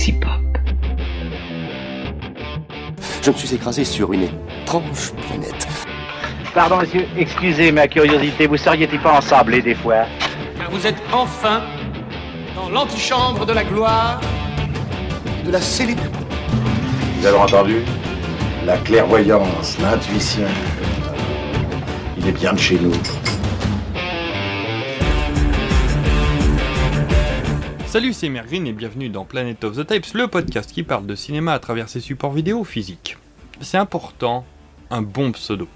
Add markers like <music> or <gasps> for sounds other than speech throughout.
sexy pop. Je me suis écrasé sur une étrange planète. Pardon, monsieur, excusez ma curiosité, vous seriez-il pas ensablé des fois? Car vous êtes enfin dans l'antichambre de la gloire. De la célébrité. Vous avez entendu? La clairvoyance, l'intuition. Il est bien de chez nous. Salut, c'est Mergreen et bienvenue dans Planet of the Tapes, le podcast qui parle de cinéma à travers ses supports vidéo physiques. C'est important, un bon pseudo.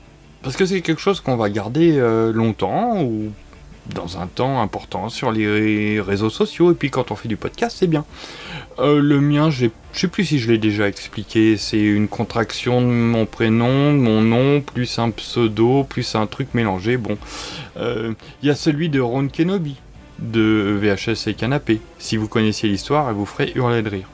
Parce que c'est quelque chose qu'on va garder euh, longtemps ou dans un temps important sur les réseaux sociaux et puis quand on fait du podcast c'est bien. Euh, le mien, je sais plus si je l'ai déjà expliqué, c'est une contraction de mon prénom, de mon nom, plus un pseudo, plus un truc mélangé. Bon, Euh, il y a celui de Ron Kenobi de VHS et Canapé. Si vous connaissiez l'histoire, elle vous ferait hurler de rire.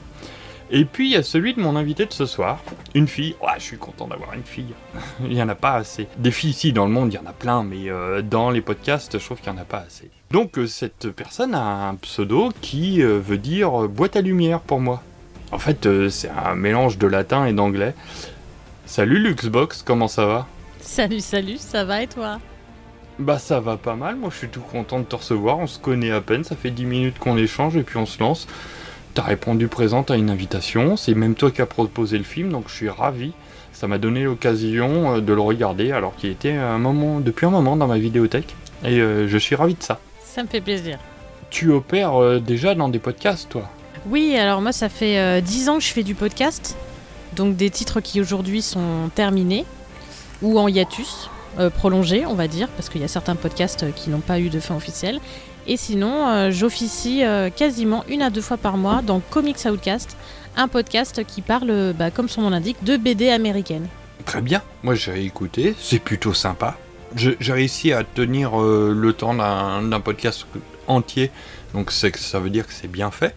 Et puis il y a celui de mon invité de ce soir, une fille. Ouais, je suis content d'avoir une fille. <laughs> il y en a pas assez. Des filles ici dans le monde, il y en a plein, mais euh, dans les podcasts, je trouve qu'il y en a pas assez. Donc euh, cette personne a un pseudo qui euh, veut dire boîte à lumière pour moi. En fait, c'est un mélange de latin et d'anglais. Salut Luxbox, comment ça va? Salut, salut, ça va et toi? Bah ça va pas mal, moi je suis tout content de te recevoir, on se connaît à peine, ça fait 10 minutes qu'on échange et puis on se lance. T'as répondu présente à une invitation, c'est même toi qui as proposé le film, donc je suis ravi. Ça m'a donné l'occasion euh, de le regarder alors qu'il était un moment, depuis un moment dans ma vidéothèque et euh, je suis ravi de ça. Ça me fait plaisir. Tu opères euh, déjà dans des podcasts toi? Oui, alors moi ça fait euh, 10 ans que je fais du podcast, donc des titres qui aujourd'hui sont terminés ou en hiatus, euh, prolongés on va dire, parce qu'il y a certains podcasts euh, qui n'ont pas eu de fin officielle. Et sinon, euh, j'officie euh, quasiment une à deux fois par mois dans Comics Outcast, un podcast qui parle, bah, comme son nom l'indique, de BD américaine. Très bien, moi j'ai écouté, c'est plutôt sympa. Je- J'ai réussi à tenir le temps d'un podcast entier, donc ça veut dire que c'est bien fait.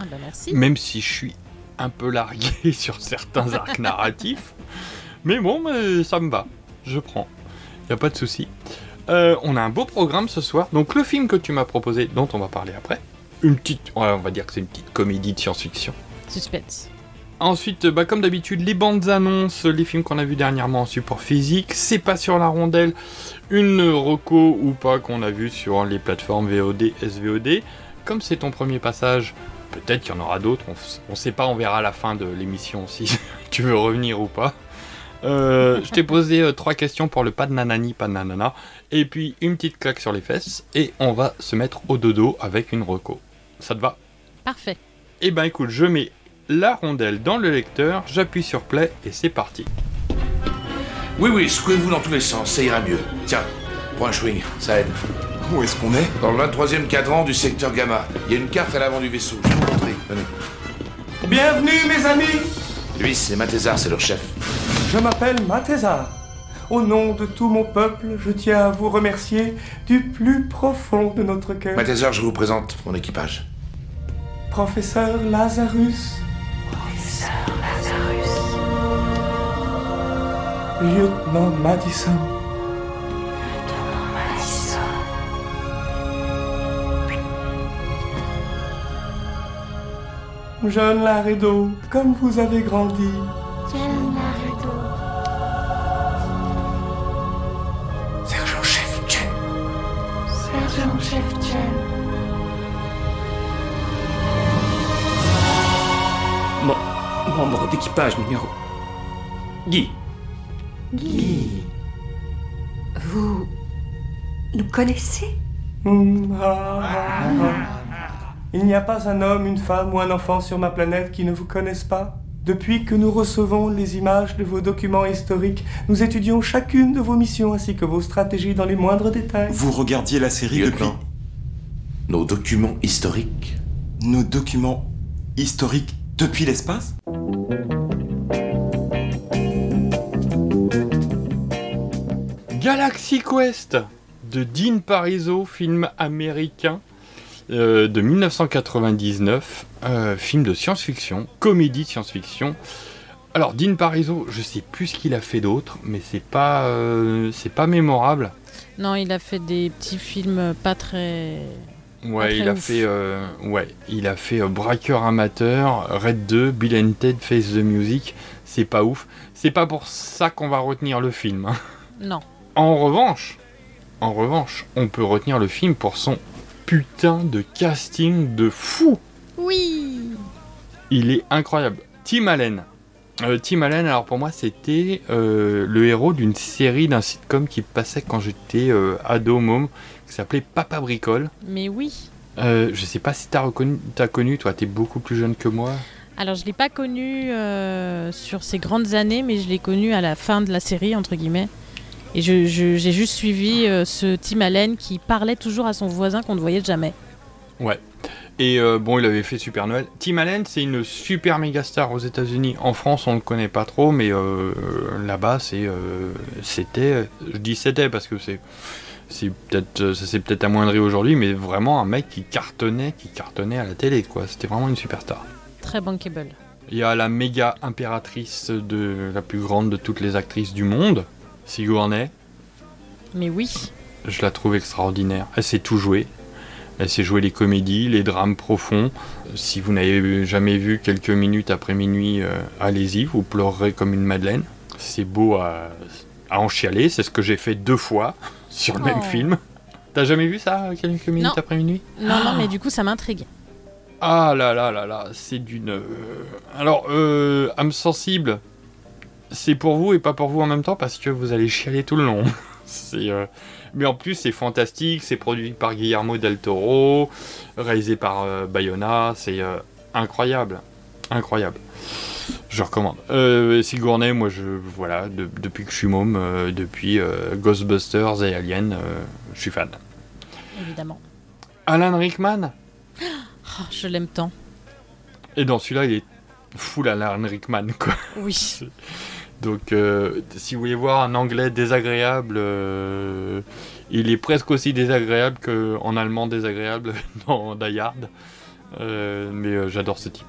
Ah bah merci. Même si je suis un peu largué <laughs> sur certains arcs narratifs. Mais bon, mais ça me va. Je prends. Y a pas de souci. Euh, on a un beau programme ce soir. Donc le film que tu m'as proposé, dont on va parler après. Une petite, on va dire que c'est une petite comédie de science-fiction. Suspense. Ensuite, bah, comme d'habitude, les bandes annonces, les films qu'on a vus dernièrement en support physique, c'est pas sur la rondelle, une reco ou pas qu'on a vu sur les plateformes VOD, SVOD. Comme c'est ton premier passage, peut-être qu'il y en aura d'autres, on, on sait pas, on verra à la fin de l'émission si <laughs> tu veux revenir ou pas. Euh, je t'ai posé euh, trois questions pour le pas de nanani, pas de nanana, et puis une petite claque sur les fesses, et on va se mettre au dodo avec une reco. Ça te va? Parfait. eh ben écoute, je mets la rondelle dans le lecteur, j'appuie sur play et c'est parti. Oui, oui, secouez-vous dans tous les sens, ça ira mieux. Tiens, prends un swing, ça aide. Où est-ce qu'on est? Dans le 23e cadran du secteur Gamma, il y a une carte à l'avant du vaisseau. Je vais vous montrer. Venez. Bienvenue mes amis, Lui, c'est Mathésar, c'est leur chef. je m'appelle Mathésar. Au nom de tout mon peuple, je tiens à vous remercier du plus profond de notre cœur. Mathésar, je vous présente mon équipage. Professeur Lazarus. Lieutenant Madison. Jeune Laredo, comme vous avez grandi. Sergent-chef Chen. Membre d'équipage numéro. Guy. Vous nous connaissez? Hum, ah, ah, ah. Il n'y a pas un homme, une femme ou un enfant sur ma planète qui ne vous connaisse pas. Depuis que nous recevons les images de vos documents historiques, nous étudions chacune de vos missions ainsi que vos stratégies dans les moindres détails. Vous regardiez la série Lieutenant, nos documents historiques. depuis nos documents historiques depuis l'espace? Galaxy Quest de Dean Pariso, film américain euh, de 1999, euh, film de science-fiction, comédie de science-fiction. Alors Dean Pariso, je sais plus ce qu'il a fait d'autre, mais c'est pas, euh, c'est pas mémorable. Non, il a fait des petits films pas très. Ouais, très il a fait, ouais, il a fait Braqueur amateur, Red 2, Bill and Ted Face the Music. C'est pas ouf. C'est pas pour ça qu'on va retenir le film. hein. Non. En revanche, en revanche, on peut retenir le film pour son putain de casting de fou. Oui. Il est incroyable. Tim Allen. Euh, Tim Allen, alors pour moi, c'était euh, le héros d'une série d'un sitcom qui passait quand j'étais euh, ado môme, qui s'appelait Papa Bricole. Mais oui. Je sais pas si t'as reconnu, t'as connu, toi, t'es beaucoup plus jeune que moi. Alors, je l'ai pas connu sur ces grandes années, mais je l'ai connu à la fin de la série, entre guillemets. Et je- je- j'ai juste suivi euh, ce Tim Allen qui parlait toujours à son voisin qu'on ne voyait jamais. Ouais. Et euh, bon, il avait fait Super Noël. Tim Allen, c'est une super méga star aux États-Unis. En France, on le connaît pas trop, mais euh, là-bas, c'est, c'était. Je dis c'était parce que c'est, c'est peut-être, ça s'est peut-être amoindri aujourd'hui, mais vraiment un mec qui cartonnait, qui cartonnait à la télé, quoi. C'était vraiment une superstar. Très bankable. Il y a la méga impératrice de la plus grande de toutes les actrices du monde, Sigourney. Mais oui. Je la trouve extraordinaire. Elle sait tout jouer. Elle sait jouer les comédies, les drames profonds. Si vous n'avez jamais vu quelques minutes après minuit, euh, allez-y, vous pleurerez comme une madeleine. C'est beau à, à en chialer, c'est ce que j'ai fait deux fois <laughs> sur le même Oh. film. T'as jamais vu ça, quelques minutes Non. après minuit? Non, non, mais du coup, ça m'intrigue. Ah là là là là, c'est d'une... euh, Alors, euh, âme sensible, c'est pour vous et pas pour vous en même temps parce que vous allez chialer tout le long. <laughs> c'est... euh, Mais en plus, c'est fantastique, c'est produit par Guillermo del Toro, réalisé par euh, Bayona, c'est euh, incroyable. Incroyable. Je recommande. Sigourney, moi, je, voilà, de- depuis que je suis môme, depuis Ghostbusters et Alien, je suis fan. Évidemment. Alan Rickman? <gasps> Oh, je l'aime tant. Et dans celui-là, il est full Alan Rickman, quoi. Oui. <laughs> Donc, euh, si vous voulez voir un anglais désagréable, euh, il est presque aussi désagréable qu'en allemand désagréable <laughs> dans Die Hard. Euh, mais j'adore ce type.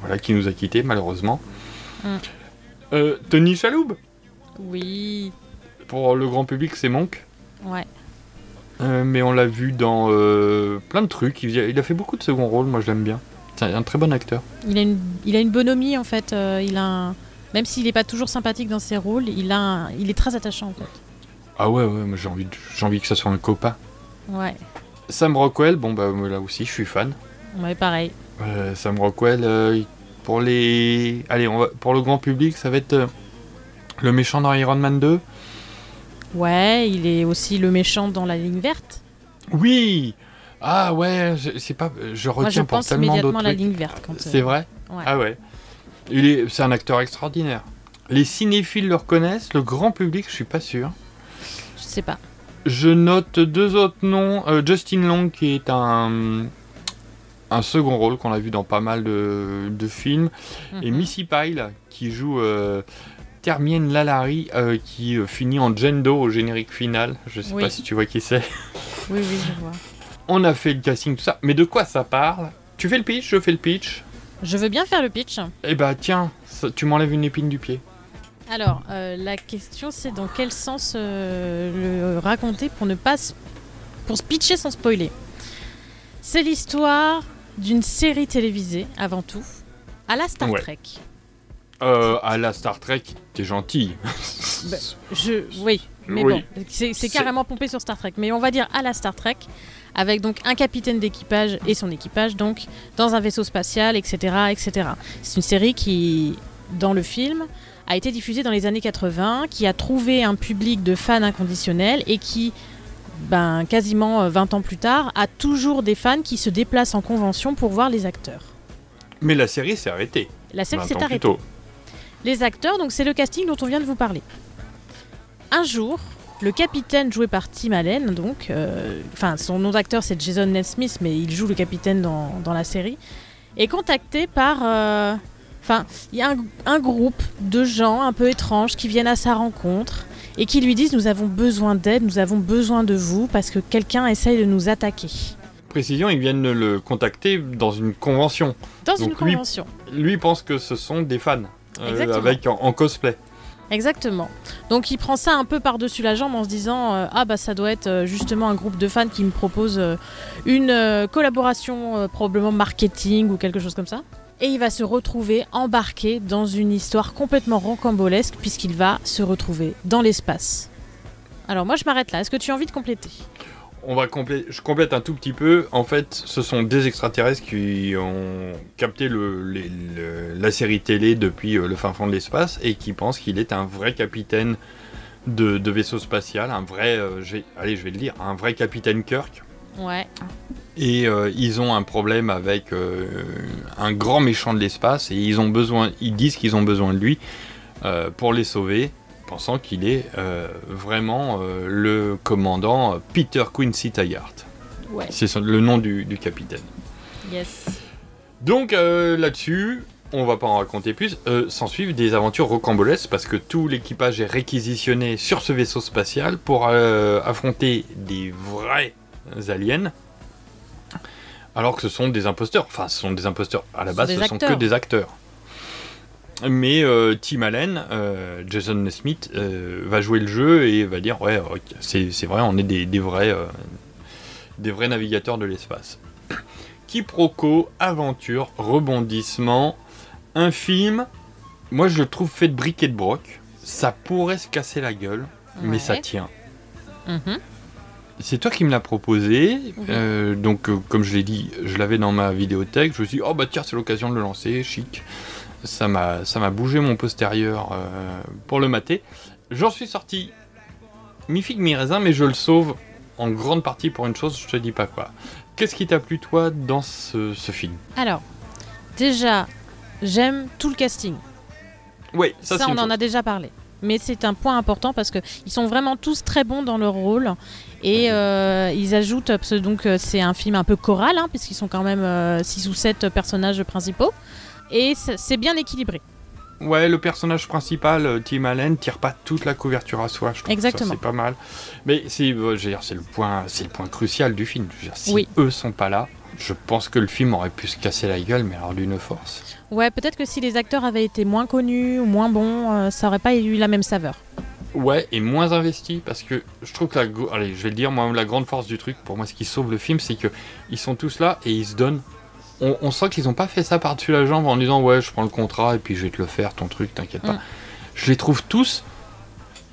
Voilà, qui nous a quittés, malheureusement. Mm. Tony Chaloub Oui. Pour le grand public, c'est Monk. Ouais. Mais on l'a vu dans plein de trucs. Il, il a fait beaucoup de second rôle, moi je l'aime bien. C'est un très bon acteur. Il a une, il a une bonhomie en fait. il a un- Même s'il n'est pas toujours sympathique dans ses rôles, il, a un- il est très attachant en fait. Ah ouais, ouais, j'ai envie, de- j'ai envie que ça soit un copain. Ouais, Sam Rockwell, bon bah là aussi je suis fan. ouais pareil. Euh, Sam Rockwell, euh, pour les, allez, on va... pour le grand public, ça va être euh, le méchant dans Iron Man 2. Ouais, il est aussi le méchant dans la ligne verte. Oui. Ah ouais, je, c'est pas, je Moi, je retiens pour pense tellement immédiatement à la ligne verte. quand, C'est vrai? Ouais. Ah ouais. Il est, c'est un acteur extraordinaire. Les cinéphiles le reconnaissent, le grand public, je suis pas sûr. Je sais pas. Je note deux autres noms. Euh, Justin Long, qui est un, un second rôle qu'on a vu dans pas mal de, de films. Et Mhm. Missy Pyle, qui joue euh, Termienne Lalari, euh, qui euh, finit en Jendo au générique final. Je sais Oui. pas si tu vois qui c'est. Oui, oui, je vois. On a fait le casting, tout ça. Mais de quoi ça parle? Tu fais le pitch, je fais le pitch. Je veux bien faire le pitch. Eh bah tiens, ça- tu m'enlèves une épine du pied. Alors, euh, la question c'est dans quel sens euh, le raconter pour ne pas pour se pitcher sans spoiler. C'est l'histoire d'une série télévisée avant tout, à la Star Ouais. Trek. Euh, à la Star Trek, t'es gentil. <laughs> Bah, je, oui, mais Oui. bon, c'est carrément pompé sur Star Trek. Mais on va dire à la Star Trek, avec donc un capitaine d'équipage et son équipage, donc dans un vaisseau spatial, etc., etc. C'est une série qui, dans le film, a été diffusée dans les années 80, qui a trouvé un public de fans inconditionnels et qui, ben, quasiment euh, 20 ans plus tard, a toujours des fans qui se déplacent en convention pour voir les acteurs. Mais la série s'est arrêtée. La série 20 s'est arrêtée. Les acteurs, donc c'est le casting dont on vient de vous parler. Un jour, le capitaine joué par Tim Allen, donc, euh, enfin son nom d'acteur c'est Jason Nesmith, mais il joue le capitaine dans, dans la série, est contacté par, euh, enfin, il y a un, un groupe de gens un peu étranges qui viennent à sa rencontre et qui lui disent nous avons besoin d'aide, nous avons besoin de vous parce que quelqu'un essaye de nous attaquer. Précision, ils viennent le contacter dans une convention. Dans Donc une lui- convention. Lui pense que ce sont des fans. Euh, avec en, en cosplay. Exactement. Donc il prend ça un peu par-dessus la jambe en se disant euh, ah bah ça doit être euh, justement un groupe de fans qui me propose euh, une collaboration probablement marketing ou quelque chose comme ça. Et il va se retrouver embarqué dans une histoire complètement rocambolesque puisqu'il va se retrouver dans l'espace. Alors moi je m'arrête là. Est-ce que tu as envie de compléter? On va complé- je complète un tout petit peu. En fait, ce sont des extraterrestres qui ont capté le, les- le- la série télé depuis euh, le fin fond de l'espace et qui pensent qu'il est un vrai capitaine de, de vaisseau spatial, un vrai, euh, allez, je vais le dire, un vrai capitaine Kirk. Ouais. Et euh, ils ont un problème avec euh, un grand méchant de l'espace et ils ont besoin, ils disent qu'ils ont besoin de lui pour les sauver, pensant qu'il est euh, vraiment euh, le commandant Peter Quincy Taggart. Ouais. C'est le nom du, du capitaine. Yes. Donc euh, là-dessus, on va pas en raconter plus. S'en suivent des aventures rocambolesques parce que tout l'équipage est réquisitionné sur ce vaisseau spatial pour affronter des vrais aliens. Alors que ce sont des imposteurs. Enfin, ce sont des imposteurs. À la base, ce des sont que acteurs. des acteurs. Mais euh, Tim Allen, euh, Jason Smith, euh, va jouer le jeu et va dire ouais, c'est c'est vrai, on est des, des vrais, euh, des vrais navigateurs de l'espace. <coughs> Quiproquo, aventure, rebondissement, un film, moi je le trouve fait de briques et de broc. Ça pourrait se casser la gueule, mais ça tient. Mhm. C'est toi qui me l'as proposé, donc comme je l'ai dit, je l'avais dans ma vidéothèque, je me suis dit, oh bah tiens, c'est l'occasion de le lancer, chic. Ça m'a ça m'a bougé mon postérieur euh, pour le mater. J'en suis sorti mi-figue, mi-raisin, mais je le sauve en grande partie pour une chose, je te dis pas quoi. Qu'est-ce qui t'a plu toi dans ce, ce film? Alors, déjà, j'aime tout le casting. Oui, Ça, ça, on en chose. a déjà parlé. Mais c'est un point important parce que ils sont vraiment tous très bons dans leur rôle et euh, ils ajoutent parce que donc euh, c'est un film un peu choral hein, puisqu'ils sont quand même 6 ou 7 personnages principaux et c'est bien équilibré. Ouais, le personnage principal, euh, Tim Allen, tire pas toute la couverture à soi. Je trouve Exactement. C'est pas mal. Mais c'est, euh, le point, le point crucial du film. Je veux dire, si Oui. eux sont pas là, je pense que le film aurait pu se casser la gueule, mais alors d'une force. Ouais, peut-être que si les acteurs avaient été moins connus ou moins bons, euh, ça aurait pas eu la même saveur. Ouais, et moins investi parce que je trouve que la, allez, je vais le dire, moi, la grande force du truc, pour moi, ce qui sauve le film, c'est que ils sont tous là et ils se donnent. On, on sent qu'ils ont pas fait ça par-dessus la jambe en disant ouais, je prends le contrat et puis je vais te le faire, ton truc, t'inquiète pas. Mm. Je les trouve tous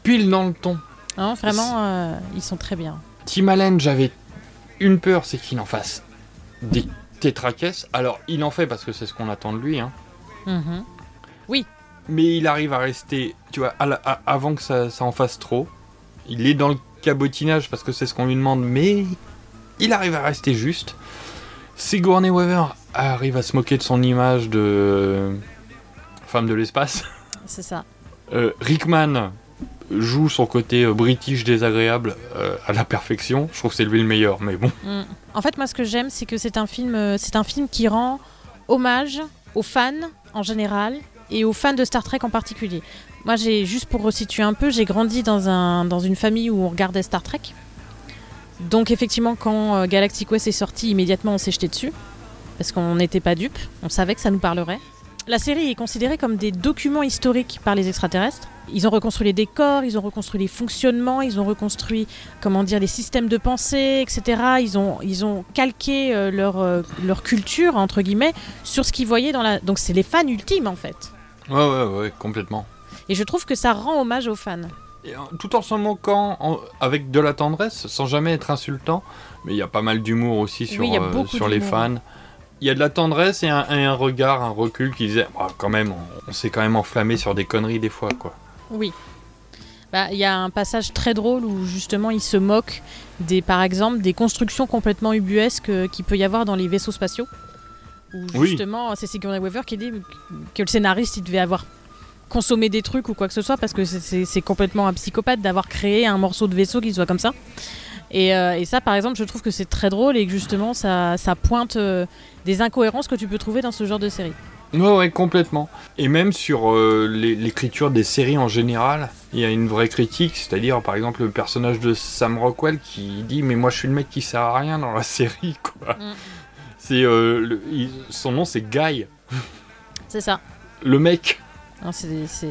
pile dans le ton. Hein, vraiment, euh, ils sont très bien. Tim Allen, j'avais une peur, c'est qu'il en fasse des tétracaisses. Alors, il en fait parce que c'est ce qu'on attend de lui, hein. Mhm. Mais il arrive à rester, tu vois, à la- à- avant que ça, ça en fasse trop. Il est dans le cabotinage parce que c'est ce qu'on lui demande, mais il arrive à rester juste. Sigourney Weaver arrive à se moquer de son image de femme de l'espace. C'est ça. Euh, Rickman joue son côté euh, british désagréable euh, à la perfection. Je trouve que c'est lui le meilleur, mais bon. Mm. En fait, moi, ce que j'aime, c'est que c'est un film, euh, c'est un film qui rend hommage aux fans en général et aux fans de Star Trek en particulier. Moi, j'ai juste pour resituer un peu, j'ai grandi dans un dans une famille où on regardait Star Trek. Donc effectivement, quand Galactic Quest est sorti, immédiatement on s'est jeté dessus parce qu'on n'était pas dupes. On savait que ça nous parlerait. La série est considérée comme des documents historiques par les extraterrestres. Ils ont reconstruit les décors, ils ont reconstruit les fonctionnements, ils ont reconstruit, comment dire, les systèmes de pensée, etc. Ils ont, ils ont calqué euh, leur, euh, leur culture, entre guillemets, sur ce qu'ils voyaient dans la... Donc c'est les fans ultimes, en fait. Ouais, ouais, ouais, complètement. Et je trouve que ça rend hommage aux fans. Et, tout en s'en moquant en- avec de la tendresse, sans jamais être insultant. Mais il y a pas mal d'humour aussi sur, Oui, euh, sur les fans. Il y a de la tendresse et un, et un regard, un recul qui disait Ah, quand même, on, on s'est quand même enflammé sur des conneries des fois, quoi. Oui. Bah, Il y a un passage très drôle où justement il se moque des, par exemple, des constructions complètement ubuesques euh, qu'il peut y avoir dans les vaisseaux spatiaux. Où Oui. justement, c'est Sigourney Weaver qui dit que le scénariste il devait avoir consommé des trucs ou quoi que ce soit parce que c'est- complètement un psychopathe d'avoir créé un morceau de vaisseau qui soit comme ça. Et, euh, et ça, par exemple, je trouve que c'est très drôle et que justement ça, ça pointe euh, des incohérences que tu peux trouver dans ce genre de série. Ouais, ouais, complètement. Et même sur euh, l'é- l'écriture des séries en général, il y a une vraie critique, c'est-à-dire par exemple le personnage de Sam Rockwell qui dit mais moi je suis le mec qui sert à rien dans la <laughs> série, quoi. Mm. C'est euh, le- il- son nom c'est Guy, C'est ça. le mec.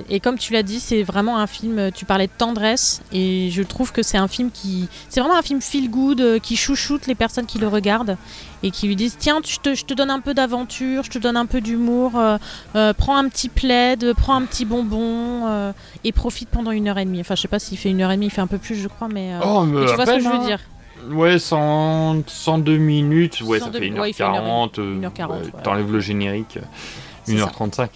Et comme tu l'as dit, c'est vraiment un film. euh, Tu parlais de tendresse, et je trouve que c'est un film qui. C'est vraiment un film feel good, euh, qui chouchoute les personnes qui le regardent et qui lui disent Tiens, je te, je te donne un peu d'aventure, je te donne un peu d'humour, euh, euh, prends un petit plaid, prends un petit bonbon euh, et profite pendant une heure et demie. Enfin, je sais pas s'il fait une heure et demie, il fait un peu plus, je crois, mais. Oh, mais tu vois ce que je veux hein. dire Ouais, 100, 102 minutes, ouais, ça 102 fait 1h40, ouais, il fait une heure et- euh, 1h40, ouais, ouais. t'enlèves le générique, euh, C'est 1h35.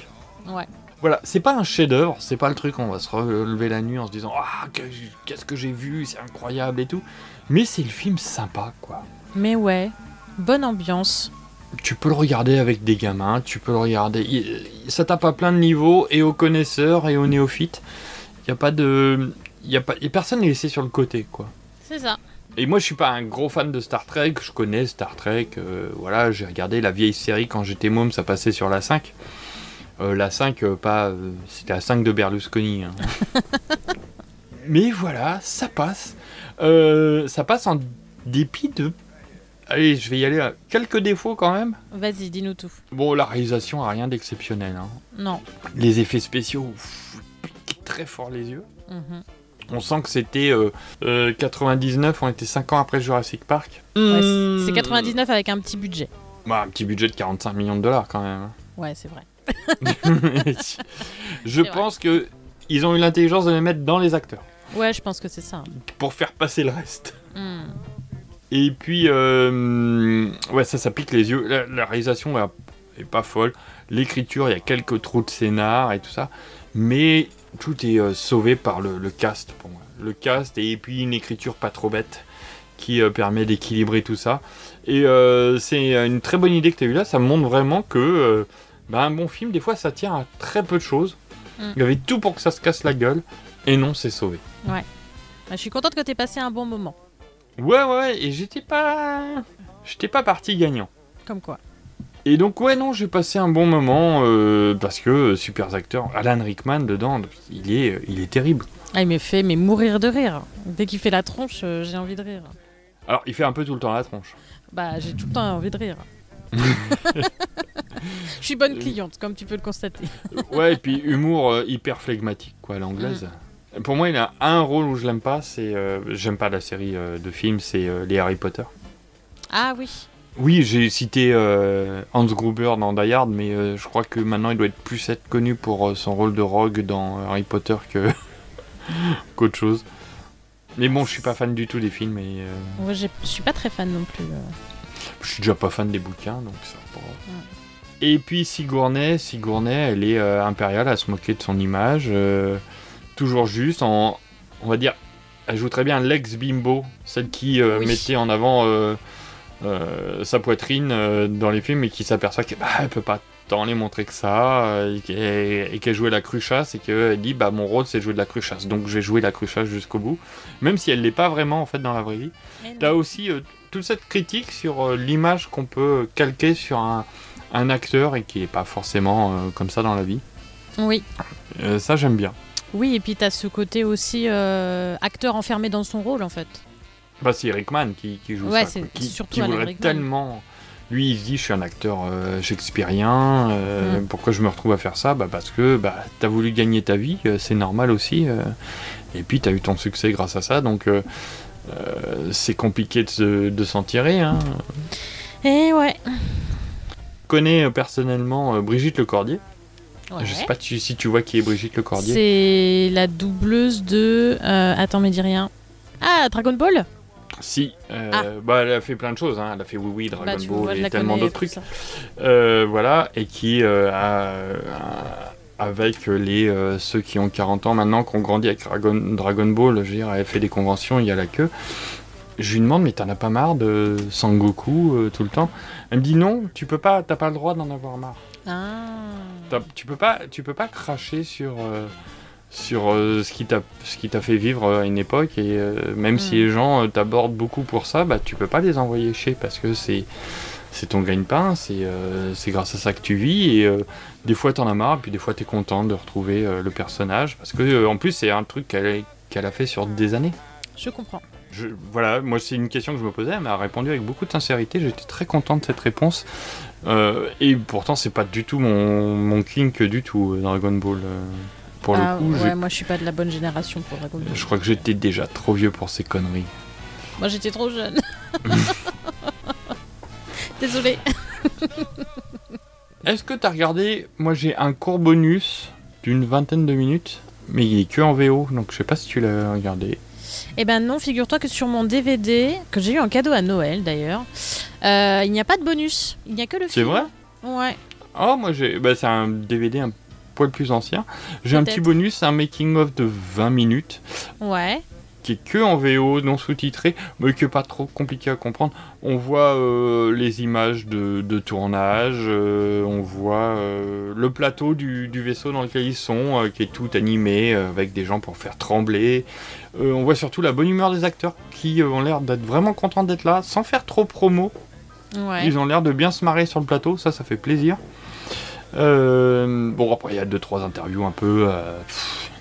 Ouais. Voilà, c'est pas un chef-d'œuvre, c'est pas le truc on va se relever la nuit en se disant Ah, que- qu'est-ce que j'ai vu, c'est incroyable et tout. Mais c'est le film sympa, quoi. Mais ouais, bonne ambiance. Tu peux le regarder avec des gamins, tu peux le regarder. Ça tape à plein de niveaux, et aux connaisseurs et aux néophytes. Il y a pas de. Y a pas... a personne n'est laissé sur le côté, quoi. C'est ça. Et moi, je suis pas un gros fan de Star Trek. Je connais Star Trek. euh, voilà, j'ai regardé la vieille série quand j'étais môme, ça passait sur la 5. Euh, la 5, euh, pas. euh, c'était la 5 de Berlusconi. hein. <laughs> Mais voilà, ça passe. Euh, ça passe en dépit de. Allez, je vais y aller à quelques défauts quand même. Vas-y, dis-nous tout. Bon, la réalisation a rien d'exceptionnel. hein. Non. Les effets spéciaux pff, piquent très fort les yeux. Mhm. On sent que c'était euh, euh, 99, on était 5 ans après Jurassic Park. Ouais, c'est- c'est 99 avec un petit budget. Bah, un petit budget de 45 millions de dollars quand même. Ouais, c'est vrai. <laughs> Je pense que ils ont eu l'intelligence de les mettre dans les acteurs Ouais, je pense que c'est ça. pour faire passer le reste. Hmm. Et puis, euh, ouais, ça, ça pique les yeux. La, la réalisation est, est pas folle. L'écriture, il y a quelques trous de scénar et tout ça. Mais tout est euh, sauvé par le, le cast pour moi. Le cast et puis une écriture pas trop bête qui euh, permet d'équilibrer tout ça. Et c'est une très bonne idée que tu as eue là. Ça montre vraiment que bah, un bon film, des fois, ça tient à très peu de choses. Mm. Il y avait tout pour que ça se casse la gueule. Et non, c'est sauvé. Ouais. Bah, je suis contente que tu aies passé un bon moment. Ouais, ouais, et j'étais pas. J'étais pas parti gagnant. Comme quoi. Et donc, ouais, non, j'ai passé un bon moment euh, parce que euh, super acteur, Alan Rickman dedans, il est, il est terrible. Ah, il me fait mais mourir de rire. Dès qu'il fait la tronche, euh, j'ai envie de rire. Alors, il fait un peu tout le temps la tronche. Bah, j'ai tout le temps envie de rire. <laughs> Je suis bonne cliente, comme tu peux le constater. Ouais, et puis humour euh, hyper flegmatique, quoi, l'anglaise. Pour moi, il a un rôle où je l'aime pas, c'est. euh, J'aime pas la série euh, de films, c'est euh, les Harry Potter. Ah oui. Oui, j'ai cité euh, Hans Gruber dans Die Hard, mais euh, je crois que maintenant il doit être plus être connu pour euh, son rôle de Rogue dans euh, Harry Potter que <laughs> qu'autre chose. Mais bon, je suis pas fan du tout des films et euh, Moi, je suis pas très fan non plus. Je suis déjà pas fan des bouquins, donc ça. pas. Et puis Sigourney, Sigourney, elle est euh, impériale à se moquer de son image, euh, toujours juste, en, on va dire, elle joue très bien l'ex bimbo, celle qui euh, Oui. mettait en avant sa poitrine dans les films et qui s'aperçoit qu'elle bah, elle peut pas tant les montrer que ça, et qu'elle- jouait la cruchasse et qu'elle dit bah mon rôle c'est de jouer de la cruchasse, donc je vais jouer la cruchasse jusqu'au bout, même si elle l'est pas vraiment en fait dans la vraie vie. T'as aussi toute cette critique sur euh, l'image qu'on peut calquer sur un, un acteur et qui est pas forcément euh, comme ça dans la vie. Oui. Euh, ça j'aime bien. Oui, et puis t'as ce côté aussi acteur enfermé dans son rôle en fait. Bah c'est Rickman qui, qui joue Ouais, ça. Qui, surtout qui voudrait tellement. Lui il se dit je suis un acteur euh, shakespearien, euh, Mm. pourquoi je me retrouve à faire ça? Bah parce que bah, t'as voulu gagner ta vie, euh, c'est normal aussi. et puis t'as eu ton succès grâce à ça, donc c'est compliqué de, de s'en tirer. Hein. Et ouais. Je connais euh, personnellement euh, Brigitte Lecordier. Ouais. Je sais pas tu- si tu vois qui est Brigitte Lecordier. C'est la doubleuse de. euh, attends, mais dis rien. Ah, Dragon Ball? Si, euh, Ah. bah, elle a fait plein de choses. hein. Elle a fait Oui Oui, Dragon Bah, Ball vois, et tellement d'autres trucs. Euh, voilà, et qui euh, a- avec les euh, ceux qui ont 40 ans maintenant, qui ont grandi avec Dragon, Dragon Ball, je veux dire, elle fait des conventions, il y a la queue. Je lui demande, mais t'en as pas marre de Sangoku euh, tout le temps? Elle me dit non, tu peux pas, t'as pas le droit d'en avoir marre. Ah. Tu peux pas tu peux pas cracher sur euh, sur euh, ce qui t'a ce qui t'a fait vivre euh, à une époque et euh, même si Mm. les gens euh, t'abordent beaucoup pour ça bah tu peux pas les envoyer chez parce que c'est c'est ton gagne-pain c'est euh, c'est grâce à ça que tu vis et euh, des fois t'en as marre puis des fois t'es content de retrouver euh, le personnage parce que en plus c'est un truc qu'elle a fait sur des années Je comprends. Je, voilà, moi c'est une question que je me posais, elle m'a répondu avec beaucoup de sincérité, j'étais très content de cette réponse. Et pourtant c'est pas du tout mon, mon kink du tout, Dragon Ball. pour Ah, le coup, ouais, moi je suis pas de la bonne génération pour Dragon Ball. je crois que j'étais déjà trop vieux pour ces conneries. Moi j'étais trop jeune. <laughs> Désolée. <laughs> Est-ce que t'as regardé Moi j'ai un court bonus d'une vingtaine de minutes, mais il est que en VO, donc je sais pas si tu l'as regardé. Eh ben non, figure-toi que sur mon DVD, que j'ai eu en cadeau à Noël d'ailleurs, euh, il n'y a pas de bonus. Il n'y a que le C'est film. vrai? Ouais. Oh, moi j'ai. Bah, c'est un DVD un poil plus ancien. J'ai un petit bonus, un making-of de 20 minutes, Ouais. Qui est que en VO, non sous-titré, mais qui est pas trop compliqué à comprendre. On voit euh, les images de, de tournage, euh, on voit euh, le plateau du, du vaisseau dans lequel ils sont, qui est tout animé, avec des gens pour faire trembler. On voit surtout la bonne humeur des acteurs, qui ont l'air d'être vraiment contents d'être là, sans faire trop promo. Ouais. Ils ont l'air de bien se marrer sur le plateau, ça, ça fait plaisir. Bon, après, il y a deux, trois interviews un peu. pff.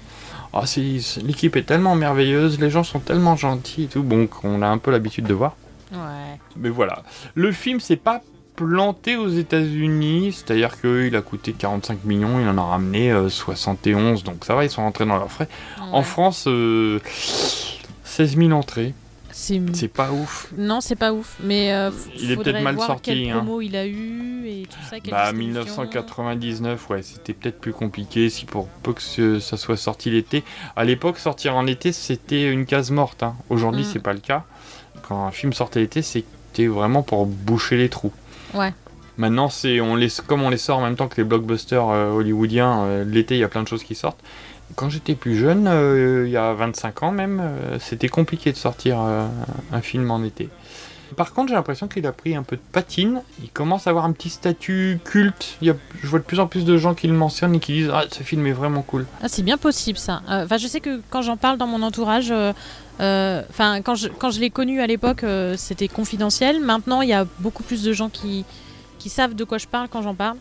Ah, c'est- c'est- L'équipe est tellement merveilleuse, les gens sont tellement gentils et tout, bon, qu'on a un peu l'habitude de voir. Ouais. Mais voilà. Le film s'est pas planté aux États-Unis, c'est-à-dire qu'il a coûté 45 millions, il en a ramené euh, 71, donc ça va, ils sont rentrés dans leurs frais. En. France, euh, 16 000 entrées. C'est C'est pas ouf. Non, c'est pas ouf. Mais euh, Il est peut-être mal voir sorti, hein. promo il a eu et tout ça. quelle Bah distribution. 1999, ouais, c'était peut-être plus compliqué si pour peu que ça soit sorti l'été. À l'époque, sortir en été, c'était une case morte. hein. Aujourd'hui, Mm. c'est pas le cas. Quand un film sortait l'été, c'était vraiment pour boucher les trous. Ouais. Maintenant, c'est on les comme on les sort en même temps que les blockbusters euh, hollywoodiens. euh, l'été, il y a plein de choses qui sortent. Quand j'étais plus jeune, euh, il y a 25 ans même, euh, c'était compliqué de sortir euh, un film en été. Par contre, j'ai l'impression qu'il a pris un peu de patine. Il commence à avoir un petit statut culte. Il y a- je vois de plus en plus de gens qui le mentionnent et qui disent Ah, ce film est vraiment cool. Ah, c'est bien possible ça. Euh, Enfin, je sais que quand j'en parle dans mon entourage, euh, euh, enfin, quand je, quand je l'ai connu à l'époque, euh, c'était confidentiel. Maintenant, il y a beaucoup plus de gens qui, qui savent de quoi je parle quand j'en parle.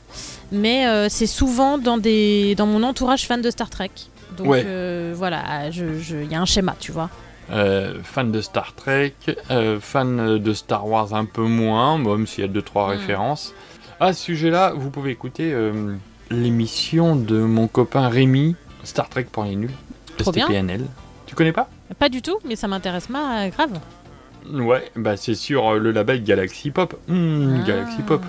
Mais c'est souvent dans, des, dans mon entourage fan de Star Trek. Donc Ouais. voilà, je- je- il y a un schéma, tu vois. Euh, fan de Star Trek, euh, fan de Star Wars un peu moins, même s'il y a deux trois Mm. références. À ce sujet-là, vous pouvez écouter euh, l'émission de mon copain Rémi, Star Trek pour les nuls. STPNL. Tu connais pas? Pas du tout, mais ça m'intéresse pas, grave. Ouais, bah c'est sur le label Galaxy Pop. Hmm, Ah. Galaxy Pop.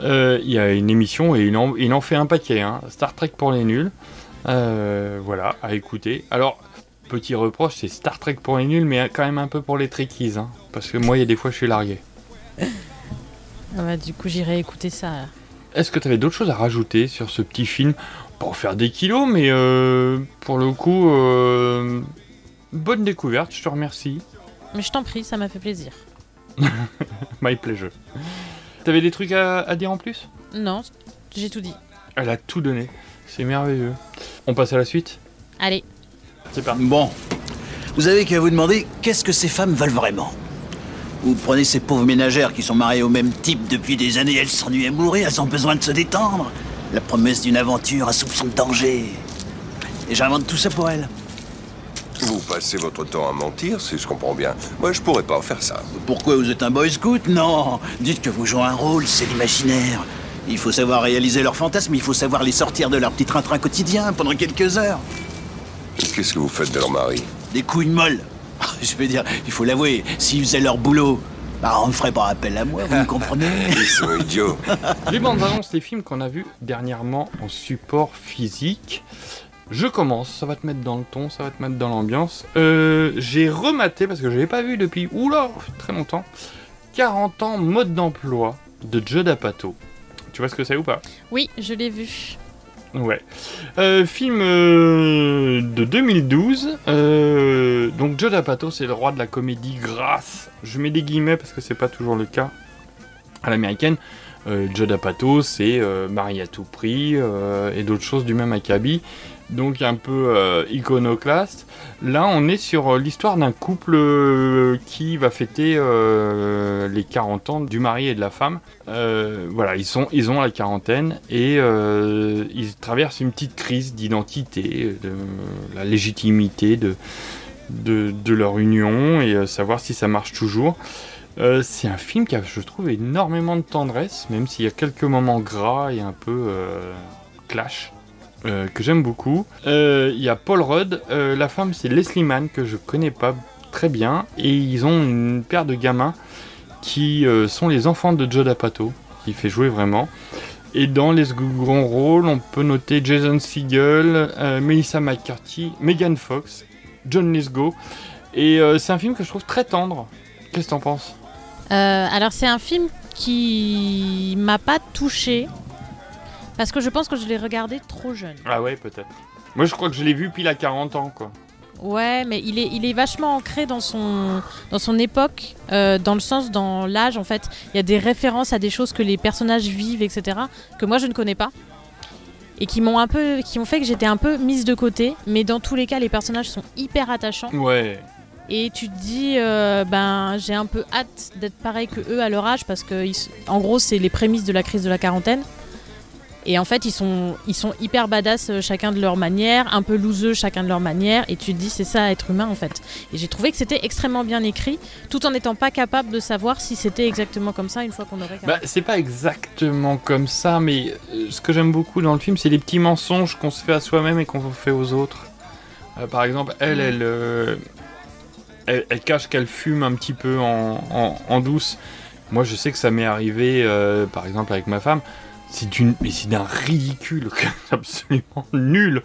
Il y a une émission et il en, il en fait un paquet. hein. Star Trek pour les nuls. Voilà, à écouter. Alors, petit reproche, c'est Star Trek pour les nuls, mais quand même un peu pour les trekkies. hein. parce que moi, il y a des fois, je suis largué. Ah bah, du coup, j'irai écouter ça. Est-ce que tu avais d'autres choses à rajouter sur ce petit film? Pas en faire des kilos, mais euh, pour le coup, euh, bonne découverte, je te remercie. Mais je t'en prie, ça m'a fait plaisir. <laughs> My pleasure. T'avais des trucs à- à dire en plus? Non, j'ai tout dit. Elle a tout donné. C'est merveilleux. On passe à la suite? Allez. C'est parti. Bon. Vous avez qu'à vous demander qu'est-ce que ces femmes veulent vraiment? Vous prenez ces pauvres ménagères qui sont mariées au même type depuis des années, elles s'ennuient à mourir, elles ont besoin de se détendre. La promesse d'une aventure, un soupçon de danger. Et j'invente tout ça pour elles. Vous passez votre temps à mentir, si je comprends bien. Moi, je pourrais pas faire ça. Pourquoi vous êtes un boy scout? Non Dites que vous jouez un rôle, c'est l'imaginaire. Il faut savoir réaliser leurs fantasmes, il faut savoir les sortir de leur petit train-train quotidien pendant quelques heures. Qu'est-ce que vous faites de leur mari Des couilles molles. <laughs> Je veux dire, il faut l'avouer, s'ils faisaient leur boulot, bah on ne ferait pas appel à moi, vous me comprenez <laughs> Ils sont idiots. <laughs> Les bandes annonces des films qu'on a vus dernièrement en support physique. Je commence, ça va te mettre dans le ton, ça va te mettre dans l'ambiance. Euh, j'ai rematé, parce que je l'ai pas vu depuis, oula, très longtemps, 40 ans mode d'emploi de Judd Apatow. Tu vois ce que c'est ou pas? Oui, je l'ai vu. Ouais. Euh, film euh, de 2012. Euh, donc Judd Apatow, c'est le roi de la comédie grasse. Je mets des guillemets parce que c'est pas toujours le cas à l'américaine. Judd Apatow, c'est Marie à tout prix et d'autres choses du même acabit. Donc un peu euh, iconoclaste. Là, on est sur euh, l'histoire d'un couple euh, qui va fêter les 40 ans du mari et de la femme. Voilà, ils, sont, ils ont la quarantaine et ils traversent une petite crise d'identité, de la légitimité de, de, leur union et savoir si ça marche toujours. C'est un film qui a, je trouve, énormément de tendresse, même s'il y a quelques moments gras et un peu clash, euh, que j'aime beaucoup. Euh, Il y a Paul Rudd, euh, la femme c'est Leslie Mann, que je connais pas très bien, et ils ont une paire de gamins qui sont les enfants de Joe D'Apato, qui fait jouer vraiment. Et dans les seconds rôles, on peut noter Jason Segel, Melissa McCarthy, Megan Fox, John Lithgow. Et c'est un film que je trouve très tendre. Qu'est-ce que t'en penses? Alors c'est un film qui m'a pas touché parce que je pense que je l'ai regardé trop jeune. Ah ouais, peut-être. Moi, je crois que je l'ai vu pile à 40 ans, quoi. Ouais, mais il est, il est vachement ancré dans son, dans son époque, euh, dans le sens, dans l'âge en fait. Il y a des références à des choses que les personnages vivent, etc., que moi je ne connais pas. Et qui m'ont un peu, qui ont fait que j'étais un peu mise de côté. Mais dans tous les cas, les personnages sont hyper attachants. Ouais. Et tu te dis, euh, ben, j'ai un peu hâte d'être pareil que eux à leur âge parce que, ils- en gros, c'est les prémices de la crise de la quarantaine. Et en fait, ils sont, ils sont hyper badass euh, chacun de leur manière, un peu louseux chacun de leur manière. Et tu te dis, c'est ça être humain en fait. Et j'ai trouvé que c'était extrêmement bien écrit, tout en n'étant pas capable de savoir si c'était exactement comme ça une fois qu'on aurait. Bah, c'est pas exactement comme ça, mais euh, ce que j'aime beaucoup dans le film, c'est les petits mensonges qu'on se fait à soi-même et qu'on fait aux autres. Euh, par exemple, elle, elle, euh, elle, elle cache qu'elle fume un petit peu en, en- en douce. Moi, je sais que ça m'est arrivé, euh, par exemple, avec ma femme. C'est d'une, mais c'est d'un ridicule <laughs> absolument nul.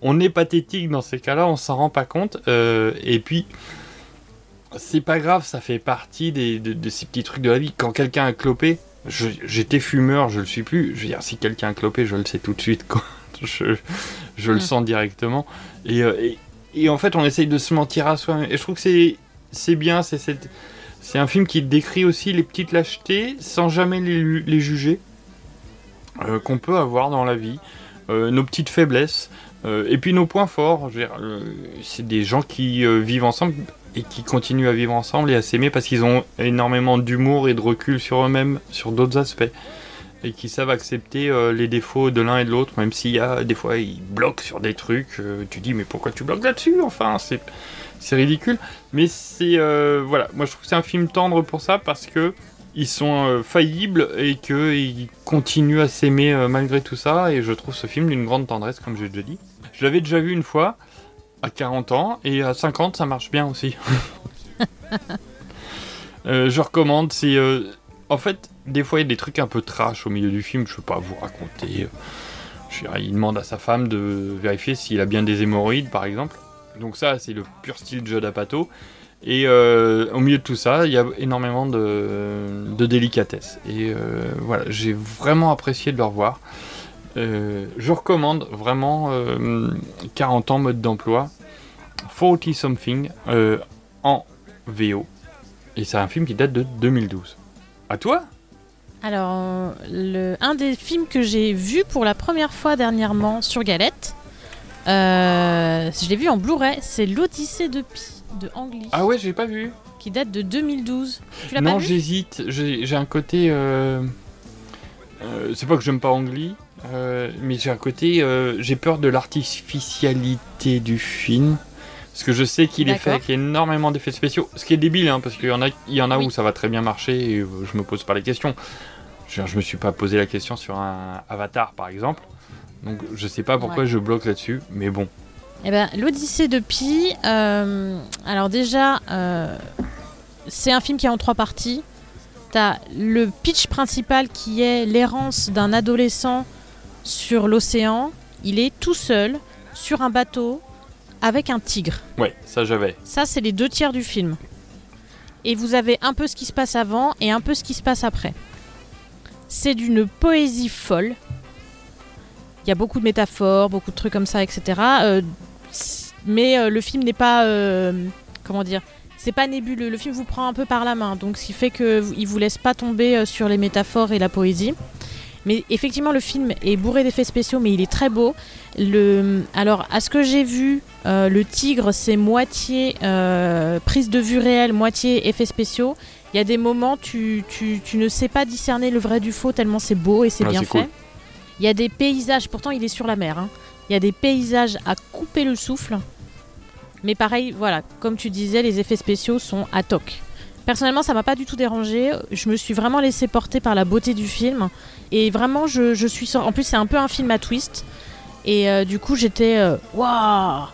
On est pathétique dans ces cas-là, on s'en rend pas compte. euh, et puis, c'est pas grave, ça fait partie des, de, de ces petits trucs de la vie. Quand quelqu'un a clopé, j'étais fumeur, je le suis plus. Je veux dire, si quelqu'un a clopé, je le sais tout de suite. Quoi. <laughs> Je, je le Mm. sens directement. Et, euh, et, et en fait, on essaye de se mentir à soi-même. Et je trouve que c'est, bien. C'est, un film qui décrit aussi les petites lâchetés sans jamais les juger euh, qu'on peut avoir dans la vie, euh, nos petites faiblesses. euh, et puis nos points forts, c'est des gens qui vivent ensemble et qui continuent à vivre ensemble et à s'aimer parce qu'ils ont énormément d'humour et de recul sur eux-mêmes, sur d'autres aspects. Et qui savent accepter les défauts de l'un et de l'autre, même s'il y a des fois ils bloquent sur des trucs. tu dis mais pourquoi tu bloques là-dessus? Enfin, c'est c'est ridicule. Mais c'est voilà, moi je trouve que c'est un film tendre pour ça parce que ils sont euh, faillibles et qu'ils continuent à s'aimer euh, malgré tout ça. Et je trouve ce film d'une grande tendresse, comme j'ai déjà dit. Je l'avais déjà vu une fois à 40 ans et à 50 ça marche bien aussi. <laughs> Euh, je recommande, c'est euh, en fait des fois il y a des trucs un peu trash au milieu du film, je peux pas vous raconter. je veux dire, il demande à sa femme de vérifier s'il a bien des hémorroïdes par exemple. Donc ça c'est le pur style Joe D'Apato. Et euh, au milieu de tout ça, il y a énormément de, délicatesse. Et euh, voilà, j'ai vraiment apprécié de le revoir. Euh, je recommande vraiment euh, 40 ans mode d'emploi, 40 something en VO. Et c'est un film qui date de 2012. À toi? Alors, le, un des films que j'ai vu pour la première fois dernièrement sur Galette, je l'ai vu en Blu-ray, c'est l'Odyssée de Pi de Ah ouais, j'ai pas vu. qui date de 2012. Tu l'as Non, j'hésite. J'ai un côté. euh, euh, c'est pas que j'aime pas Angli, euh, mais j'ai un côté. j'ai peur de l'artificialité du film. Parce que je sais qu'il est fait avec énormément d'effets spéciaux. Ce qui est débile, hein, parce qu'il y en a, il y en a Oui. où ça va très bien marcher et je me pose pas la question. Je, je me suis pas posé la question sur un Avatar, par exemple. Donc je sais pas pourquoi Ouais. je bloque là-dessus, mais bon. Eh ben, l'Odyssée de Pi, euh, alors déjà, euh, c'est un film qui est en trois parties. T'as le pitch principal qui est l'errance d'un adolescent sur l'océan. Il est tout seul sur un bateau avec un tigre. Ouais, ça j'avais. Ça, c'est les deux tiers du film. Et vous avez un peu ce qui se passe avant et un peu ce qui se passe après. C'est d'une poésie folle. Il y a beaucoup de métaphores, beaucoup de trucs comme ça, etc. Euh, mais euh, le film n'est pas. euh, comment dire C'est pas nébuleux. Le film vous prend un peu par la main. Donc, ce qui fait qu'il vous laisse pas tomber euh, sur les métaphores et la poésie. Mais effectivement, le film est bourré d'effets spéciaux, mais il est très beau. Le, alors, à ce que j'ai vu, euh, le tigre, c'est moitié euh, prise de vue réelle, moitié effets spéciaux. Il y a des moments, tu, tu, tu ne sais pas discerner le vrai du faux, tellement c'est beau et c'est Ah, bien fait. cool. Il y a des paysages, pourtant il est sur la mer. hein. Il y a des paysages à couper le souffle. Mais pareil, voilà, comme tu disais, les effets spéciaux sont à toc. Personnellement, ça m'a pas du tout dérangé. Je me suis vraiment laissé porter par la beauté du film. Et vraiment, je, je suis. En plus, c'est un peu un film à twist. Et euh, du coup, j'étais. euh, Waouh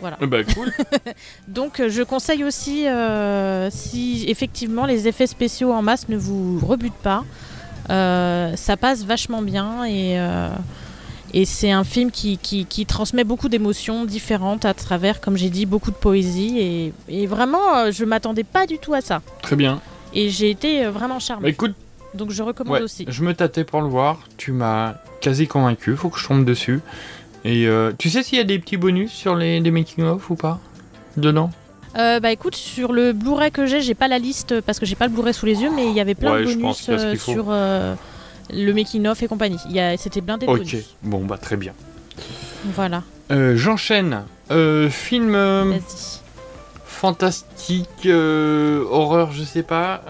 Voilà. Eh Bah cool. <laughs> Donc, euh, je conseille aussi, euh, si effectivement les effets spéciaux en masse ne vous rebutent pas, euh, ça passe vachement bien et, euh, et c'est un film qui, qui- qui transmet beaucoup d'émotions différentes à travers, comme j'ai dit, beaucoup de poésie. Et, et vraiment, euh, je m'attendais pas du tout à ça. Très bien. Et j'ai été euh, vraiment charmée. Bah écoute, Donc, je recommande ouais, aussi. je me tâtais pour le voir. Tu m'as quasi convaincu. Faut que je tombe dessus. Et euh, tu sais s'il y a des petits bonus sur les, les making-of ou pas? Dedans? Euh, bah écoute, sur le Blu-ray que j'ai, j'ai pas la liste parce que j'ai pas le Blu-ray sous les yeux, mais il y avait plein Ouais, de bonus euh, sur euh, le making-of et compagnie. Il y a- C'était blindé de Ok. bonus. Bon bah très bien. Voilà. Euh, J'enchaîne. Euh, film euh, fantastique, euh, horreur, je sais pas,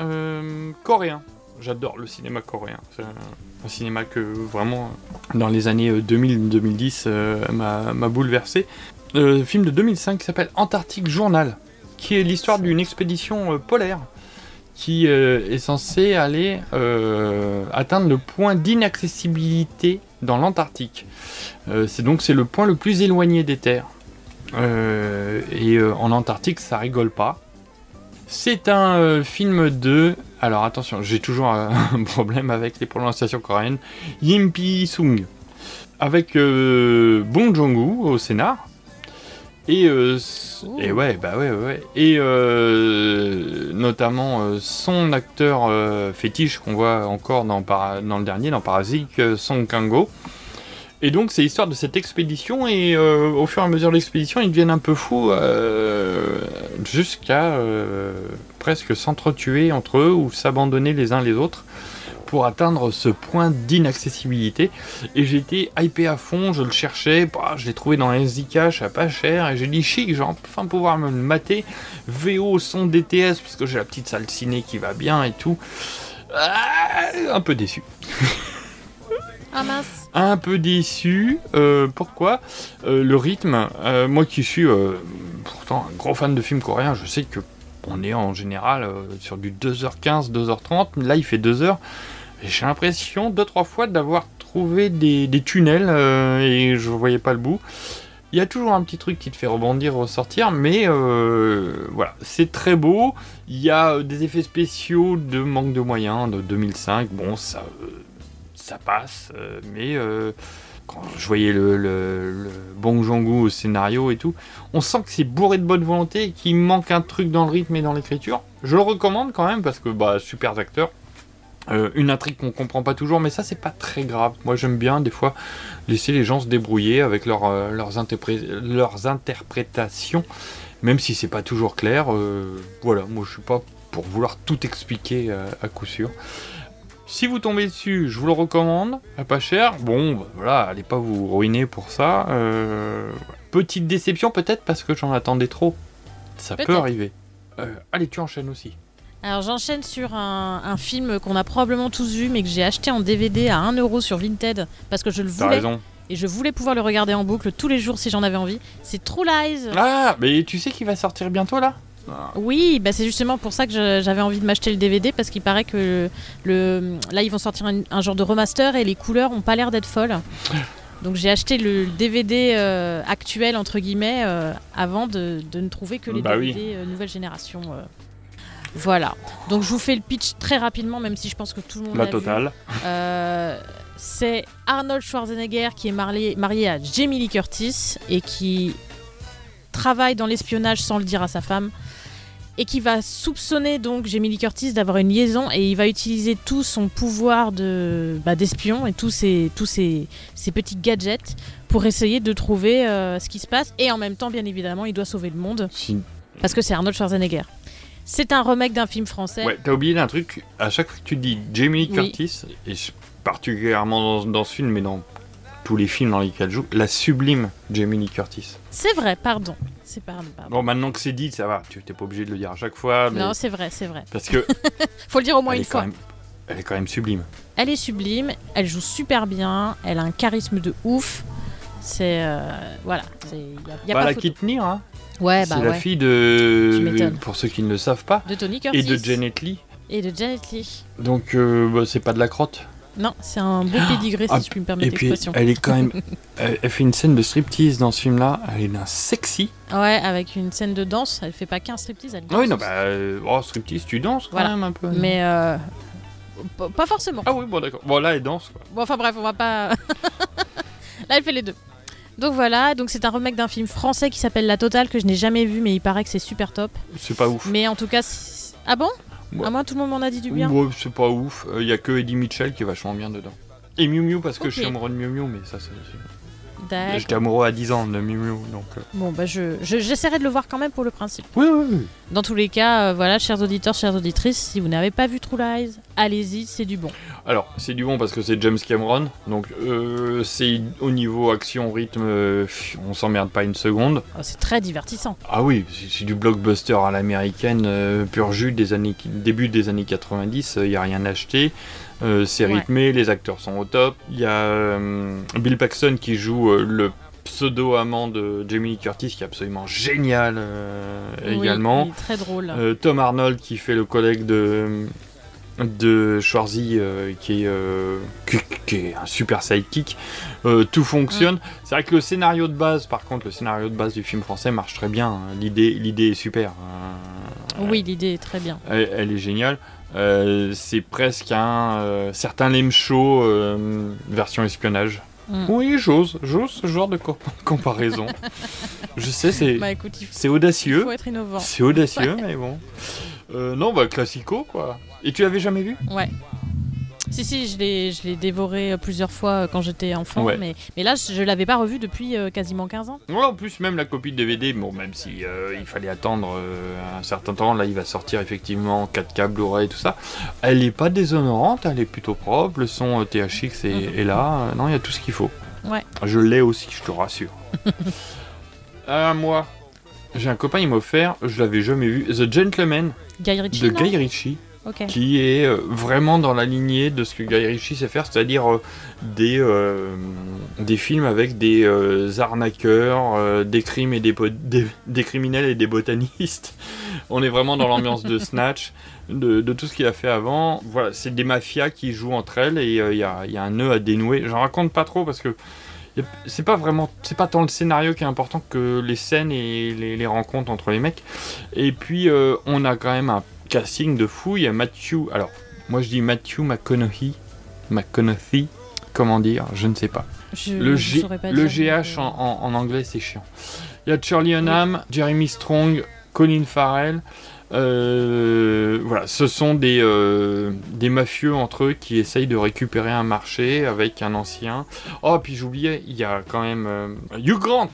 coréen. J'adore le cinéma coréen. C'est un, cinéma que vraiment, dans les années euh, 2000-2010, euh, m'a bouleversé. Film de 2005 qui s'appelle Antarctic Journal, qui est l'histoire d'une expédition polaire qui euh, est censée aller euh, atteindre le point d'inaccessibilité dans l'Antarctique. Euh, c'est donc c'est le point le plus éloigné des terres. Et en Antarctique, ça rigole pas. C'est un film de. Alors attention, j'ai toujours <laughs> un problème avec les prononciations coréennes. Yimpi Sung. Avec euh, Bong Joon-ho au scénar. Et, euh, s- et ouais, bah ouais, ouais, ouais. Et euh, notamment euh, son acteur euh, fétiche qu'on voit encore dans, le dernier, dans Parasite, euh, Song Kang-go. Et donc c'est l'histoire de cette expédition et euh, au fur et à mesure de l'expédition ils deviennent un peu fous jusqu'à presque s'entretuer entre eux ou s'abandonner les uns les autres pour atteindre ce point d'inaccessibilité. Et j'étais hypé à fond, je le cherchais, bah, je l'ai trouvé dans Zcash à pas cher et j'ai dit chic, j'ai enfin pouvoir me le mater. VO son DTS parce que j'ai la petite salle ciné qui va bien et tout. Ah, un peu déçu. Ah mince. un peu déçu. Euh, pourquoi? Euh, Le rythme, euh, moi qui suis pourtant un gros fan de films coréens, je sais que on est en général sur du 2h15, 2h30. Là, il fait 2h. J'ai l'impression, deux, trois fois, d'avoir trouvé des, tunnels euh, et je voyais pas le bout. Il y a toujours un petit truc qui te fait rebondir au sortir, mais euh, voilà, c'est très beau. Il y a euh, des effets spéciaux de manque de moyens de 2005. Bon, ça, ça passe, mais quand je voyais le, le, au scénario et tout, on sent que c'est bourré de bonne volonté et qu'il manque un truc dans le rythme et dans l'écriture. Je le recommande quand même parce que bah super acteurs. Euh, une intrigue qu'on comprend pas toujours, mais ça c'est pas très grave. Moi j'aime bien des fois laisser les gens se débrouiller avec leur, euh, leurs, interpré- leurs interprétations, même si c'est pas toujours clair. euh, voilà, moi je suis pas pour vouloir tout expliquer à coup sûr. Si vous tombez dessus, je vous le recommande, à pas cher. Bon, bah, voilà, allez pas vous ruiner pour ça. Petite déception peut-être parce que j'en attendais trop. Ça peut Peut-être. arriver. Allez, tu enchaînes aussi. Alors j'enchaîne sur un, un film qu'on a probablement tous vu, mais que j'ai acheté en DVD à 1€ sur Vinted parce que je le T'as voulais. raison. Et je voulais pouvoir le regarder en boucle tous les jours si j'en avais envie. C'est True Lies. Ah, mais tu sais qu'il va sortir bientôt là? Oui, bah c'est justement pour ça que je- j'avais envie de m'acheter le DVD parce qu'il paraît que le, là ils vont sortir un, un genre de remaster et les couleurs ont pas l'air d'être folles. Donc j'ai acheté le DVD euh, actuel entre guillemets euh, avant de, de ne trouver que les Bah oui. DVD euh, nouvelle génération. euh. Voilà. Donc je vous fais le pitch très rapidement, même si je pense que tout le monde La totale. Euh, c'est Arnold Schwarzenegger qui est marié, marié à Jamie Lee Curtis et qui travaille dans l'espionnage sans le dire à sa femme et qui va soupçonner donc Jamie Lee Curtis d'avoir une liaison et il va utiliser tout son pouvoir de bah, d'espion et tous ses tous ses, ses petits gadgets pour essayer de trouver euh, ce qui se passe et en même temps bien évidemment il doit sauver le monde Si- parce que c'est Arnold Schwarzenegger. C'est un remake d'un film français. Ouais, t'as oublié d'un truc. À chaque fois que tu dis Jamie Oui. Curtis, et particulièrement dans, dans ce film, mais dans tous les films dans lesquels elle joue, la sublime Jamie Lee Curtis. C'est vrai, pardon. C'est pardon, pardon. Bon, maintenant que c'est dit, ça va. Tu t'es pas obligé de le dire à chaque fois. Mais... Non, c'est vrai, c'est vrai. Parce que <laughs> Faut le dire au moins une fois. même- elle est quand même sublime. Elle est sublime, elle joue super bien, elle a un charisme de ouf. C'est euh, voilà, c'est y a, y a Bah, pas la photo. Hein. Ouais, bah c'est la fille de. Pour ceux qui ne le savent pas. De Tony Curtis. Et de Janet Lee. Et de Janet Lee. Donc, euh, bah, c'est pas de la crotte. Non, c'est un beau pédigré Ah, si je puis me permettre Et puis, l'expression. elle est quand même. <laughs> elle, elle fait une scène de striptease dans ce film-là. Elle est d'un sexy. Ouais, avec une scène de danse, elle fait pas qu'un striptease, elle Ah oui, danse non, bah. euh, oh, striptease, tu danses quand Voilà. même un peu. Mais euh, pas forcément. Ah oui, bon, d'accord. Bon, là, elle danse, quoi. Bon, enfin bref, on va pas. <laughs> Là, elle fait les deux. Donc voilà, donc c'est un remake d'un film français qui s'appelle La Totale que je n'ai jamais vu, mais il paraît que c'est super top. C'est pas ouf. Mais en tout cas, ah bon Ouais. À moi, tout le monde m'en a dit du bien. Ouais, c'est pas ouf. Il y a que Eddie Mitchell qui est vachement bien dedans. Et Miu Miu, parce que je suis amoureux de Miu Miu, mais ça, c'est. J'étais amoureux à 10 ans de Miu Miu, donc. euh, Bon, bah je, je- j'essaierai de le voir quand même pour le principe. Oui, oui, oui. Dans tous les cas, euh, voilà, chers auditeurs, chères auditrices, si vous n'avez pas vu True Lies, allez-y, c'est du bon. Alors, c'est du bon parce que c'est James Cameron, donc euh, c'est au niveau action, rythme, euh, pff, on s'emmerde pas une seconde. Oh, c'est très divertissant. Ah oui, c'est c'est du blockbuster à l'américaine, euh, pur jus des années, début des années 90, il n'y a rien acheté. Euh, c'est Ouais. rythmé, les acteurs sont au top. Il y a euh, Bill Paxton qui joue euh, le pseudo-amant de Jamie Lee Curtis qui est absolument génial Oui, également. il est très drôle. Tom Arnold qui fait le collègue de de Schwarzy qui, est, qui, qui est un super sidekick. Tout fonctionne. Mm. C'est vrai que le scénario de base, par contre, le scénario de base du film français marche très bien. hein. L'idée, l'idée est super. Euh, Oui, l'idée est très bien. elle, elle est géniale. Euh, c'est presque un euh, certain lame show euh, version espionnage. Mm. Oui, j'ose, j'ose ce genre de co- <laughs> comparaison. Je sais, c'est Bah c'est audacieux. il faut être innovant. C'est audacieux, Ouais. mais bon. Euh, non, bah classico quoi. Et tu l'avais jamais vu? Ouais. Si, si, je l'ai, je l'ai dévoré euh, plusieurs fois euh, quand j'étais enfant, Ouais. mais, mais là, je l'avais pas revu depuis euh, quasiment 15 ans. Ouais, en plus, même la copie de DVD, bon, même si euh, il fallait attendre euh, un certain temps, là il va sortir effectivement en 4K, Blu-ray et tout ça. Elle est pas déshonorante, elle est plutôt propre, le son euh, THX est, Mhm. est là, non, il y a tout ce qu'il faut. Ouais. Je l'ai aussi, je te rassure. Ah, <laughs> moi, j'ai un copain, il m'a offert, je l'avais jamais vu, The Gentleman Guy Ritchie, de Guy Ritchie. Qui est euh, vraiment dans la lignée de ce que Guy Ritchie sait faire, c'est-à-dire euh, des, euh, des films avec des arnaqueurs, des crimes et des, des, criminels et des botanistes. <laughs> On est vraiment dans l'ambiance de Snatch, de, tout ce qu'il a fait avant. Voilà, c'est des mafias qui jouent entre elles et il y, a, y a un nœud à dénouer. J'en raconte pas trop parce que c'est pas vraiment, c'est pas tant le scénario qui est important que les scènes et les, rencontres entre les mecs. Et puis on a quand même un casting de fou. Il y a Matthew, alors moi je dis Matthew McConaughey, McConaughey, comment dire, je ne sais pas. Je- le G- pas le GH en, en- en anglais c'est chiant. Il y a Charlie Hunnam, Jeremy Strong, Colin Farrell. Euh, voilà, ce sont des, euh, des mafieux entre eux qui essayent de récupérer un marché avec un ancien. Oh, puis j'oubliais, il y a quand même euh, Hugh Grant.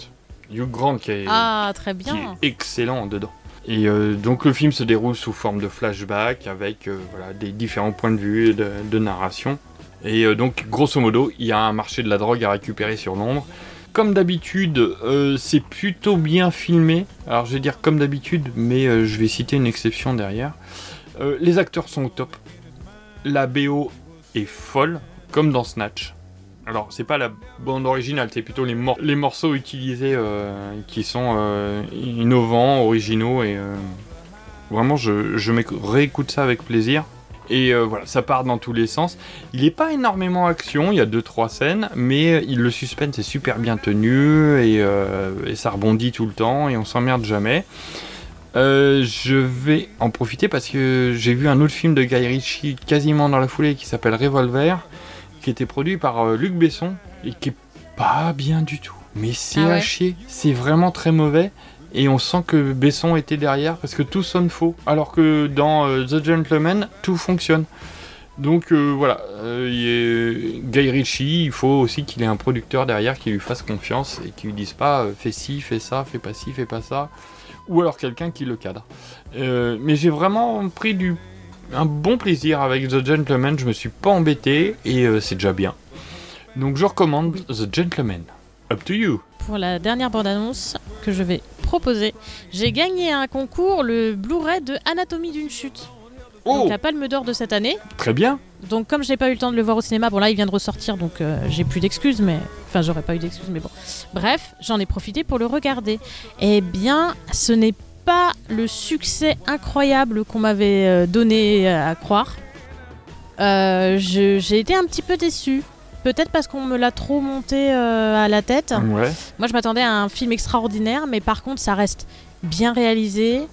Hugh Grant qui est, Ah, très qui bien. est excellent dedans. Et euh, donc le film se déroule sous forme de flashback avec euh, des différents points de vue et de, de narration. Et euh, donc grosso modo, il y a un marché de la drogue à récupérer sur Londres. Comme d'habitude, c'est plutôt bien filmé. Alors je vais dire comme d'habitude, mais je vais citer une exception derrière. Les acteurs sont au top. La BO est folle, comme dans Snatch. Alors, c'est pas la bande originale, c'est plutôt les, mor- les morceaux utilisés euh, qui sont euh, innovants, originaux et euh, vraiment, je, je réécoute ça avec plaisir. Et voilà, ça part dans tous les sens. Il n'est pas énormément action, il y a 2-3 scènes, mais le suspense est super bien tenu et, ça rebondit tout le temps et on s'emmerde jamais. Je vais en profiter parce que j'ai vu un autre film de Guy Ritchie quasiment dans la foulée qui s'appelle Revolver, qui était produit par euh, Luc Besson et qui est pas bien du tout. Mais c'est Ah ouais à chier, c'est vraiment très mauvais. Et on sent que Besson était derrière parce que tout sonne faux. Alors que dans euh, The Gentleman, tout fonctionne. Donc euh, voilà, euh, Guy Ritchie, il faut aussi qu'il ait un producteur derrière qui lui fasse confiance et qui lui dise pas euh, fais ci, fais ça, fais pas ci, fais pas ça. Ou alors quelqu'un qui le cadre. Mais j'ai vraiment pris du un bon plaisir avec The Gentleman, je me suis pas embêté et euh, c'est déjà bien. Donc je recommande The Gentleman. Up to you. Pour la dernière bande-annonce que je vais proposer, j'ai gagné un concours, le Blu-ray de Anatomie d'une chute. Oh Donc la Palme d'Or de cette année. Très bien. Donc comme j'ai pas eu le temps de le voir au cinéma, bon là il vient de ressortir donc euh, j'ai plus d'excuses mais enfin j'aurais pas eu d'excuses mais bon. Bref, j'en ai profité pour le regarder. Eh bien, ce n'est pas le succès incroyable qu'on m'avait euh, donné à croire. Euh, j'ai été un petit peu déçue. Peut-être parce qu'on me l'a trop monté euh, à la tête. Ouais. Moi, je m'attendais à un film extraordinaire, mais par contre, ça reste bien réalisé.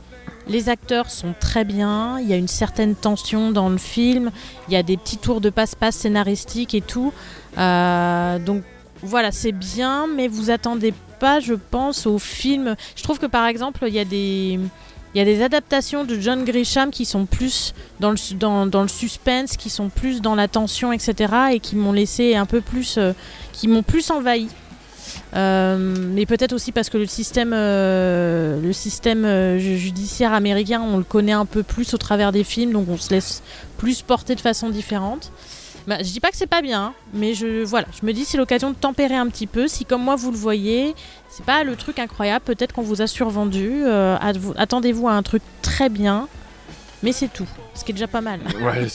Les acteurs sont très bien. Il y a une certaine tension dans le film. Il y a des petits tours de passe-passe scénaristiques et tout. Euh, donc voilà, c'est bien, mais vous attendez pas, je pense, au film. Je trouve que par exemple, il y a des. Il y a des adaptations de John Grisham qui sont plus dans le, dans, dans le suspense, qui sont plus dans la tension, etc. et qui m'ont laissé un peu plus. euh, qui m'ont plus envahi. Euh, mais peut-être aussi parce que le système, euh, le système ju- judiciaire américain, on le connaît un peu plus au travers des films, donc on se laisse plus porter de façon différente. Bah, je dis pas que c'est pas bien, mais je voilà, je me dis c'est l'occasion de tempérer un petit peu. Si comme moi vous le voyez, c'est pas le truc incroyable, peut-être qu'on vous a survendu. euh, at- Attendez-vous à un truc très bien, mais c'est tout, ce qui est déjà pas mal. <laughs> Ouais,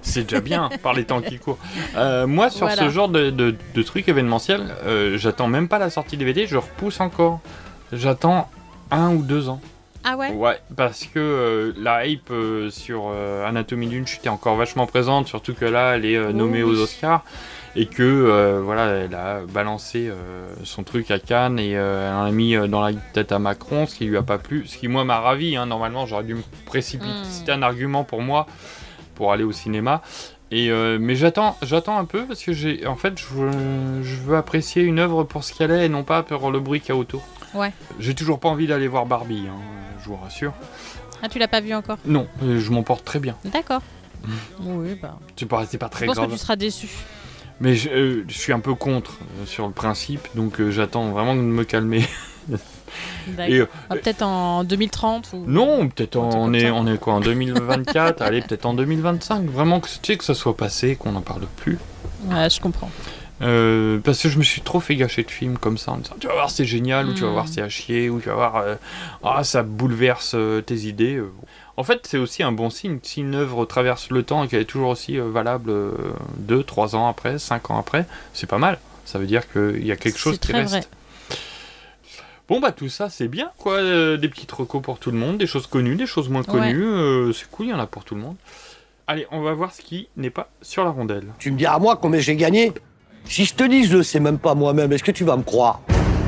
c'est déjà bien par les temps qui courent. Euh, moi, sur Voilà. ce genre de, de, de truc événementiel, euh, j'attends même pas la sortie DVD, je repousse encore. J'attends un ou deux ans. Ah ouais Ouais, parce que euh, la hype euh, sur euh, Anatomie d'une chute est encore vachement présente, surtout que là, elle est nommée Oui. aux Oscars et que euh, voilà, elle a balancé euh, son truc à Cannes et euh, elle en a mis dans la tête à Macron, ce qui lui a pas plu, ce qui moi m'a ravi. hein. Normalement, j'aurais dû me précipiter, Hmm. c'était un argument pour moi pour aller au cinéma. Et mais j'attends, j'attends un peu parce que j'ai, en fait, je veux, je veux apprécier une œuvre pour ce qu'elle est et non pas pour le bruit qu'il y a autour. Ouais. J'ai toujours pas envie d'aller voir Barbie, hein, je vous rassure. Ah, tu l'as pas vu encore? Non, euh, je m'en porte très bien. D'accord. <laughs> Oui, bah. C'est pas, c'est pas Je très pense que grave. tu seras déçu. Mais je, euh, je suis un peu contre euh, sur le principe, donc euh, j'attends vraiment de me calmer. <laughs> Et, Ah, peut-être en 2030 ou. non, peut-être en- on est, on est quoi en 2024, allez peut-être en 2025. Vraiment que, tu sais, que ça soit passé, qu'on n'en parle plus. Ouais, je comprends. Euh, parce que je me suis trop fait gâcher de films comme ça en me disant tu vas voir c'est génial ou tu vas Mm. voir c'est à chier ou tu vas voir euh, ah ça bouleverse euh, tes idées. En fait c'est aussi un bon signe si une œuvre traverse le temps et qu'elle est toujours aussi euh, valable 2, 3 ans après, 5 ans après, c'est pas mal. Ça veut dire qu'il y a quelque chose qui très reste. vrai. Bon bah tout ça c'est bien quoi, euh, des petites recos pour tout le monde, des choses connues, des choses moins Ouais. connues, euh, c'est cool, il y en a pour tout le monde. Allez, on va voir ce qui n'est pas sur la rondelle. Tu me dis à moi combien j'ai gagné? Si je te dis, je le sais même pas moi-même, est-ce que tu vas me croire?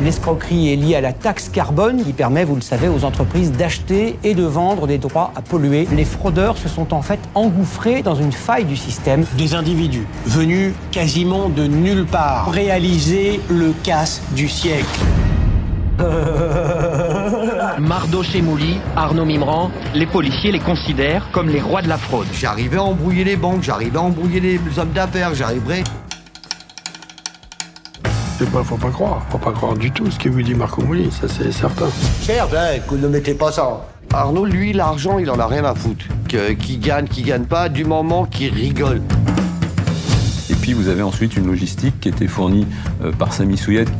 L'escroquerie est liée à la taxe carbone qui permet, vous le savez, aux entreprises d'acheter et de vendre des droits à polluer. Les fraudeurs se sont en fait engouffrés dans une faille du système. Des individus venus quasiment de nulle part réaliser le casse du siècle. <laughs> Mardo Chemouli, Arnaud Mimran, les policiers les considèrent comme les rois de la fraude. J'arrivais à embrouiller les banques, j'arrivais à embrouiller les hommes d'affaires, j'arriverai. C'est pas, faut pas croire, faut pas croire du tout ce que vous dit Marco Mouli, ça c'est certain. Certes, hein, que ne mettez pas ça. Arnaud, lui, l'argent, il en a rien à foutre. Que- Qui gagne, qui gagne pas, du moment qu'il rigole. Et puis vous avez ensuite une logistique qui était fournie euh, par Samy Souillette.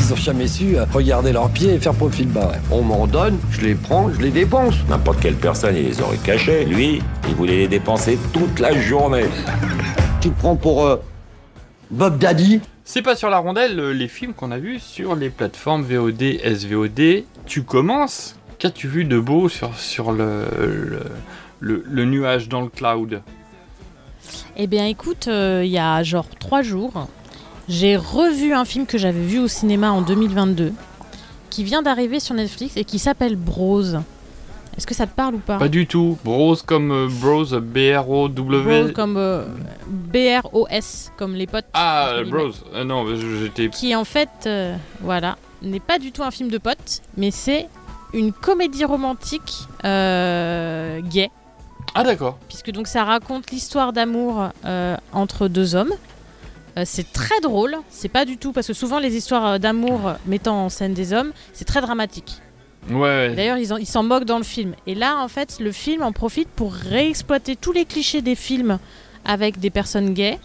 Ils ont jamais su euh, regarder leurs pieds et faire profil bas. On m'en donne, je les prends, je les dépense. N'importe quelle personne, il les aurait cachés. Lui, il voulait les dépenser toute la journée. Tu te prends pour euh, Bob Daddy C'est pas sur la rondelle euh, les films qu'on a vus sur les plateformes VOD, SVOD. Tu commences Qu'as-tu vu de beau sur, sur le, le, le- le nuage dans le cloud? Eh bien, écoute, euh, il y a genre trois jours, j'ai revu un film que j'avais vu au cinéma en 2022, qui vient d'arriver sur Netflix et qui s'appelle Bros. Est-ce que ça te parle ou pas Pas du tout. Bros comme euh, Bros, B-R-O-W. Bros comme euh, B-R-O-S, comme les potes. Ah. Bros. Euh, non, j'étais. Qui en fait, euh, voilà, n'est pas du tout un film de potes, mais c'est une comédie romantique euh, gay. Ah, d'accord. puisque donc ça raconte l'histoire d'amour entre deux hommes. Euh, c'est très drôle, c'est pas du tout parce que souvent les histoires d'amour mettant en scène des hommes, c'est très dramatique. D'ailleurs, ils s'en moquent dans le film. Et là, en fait, le film en profite pour réexploiter tous les clichés des films avec des personnes gays.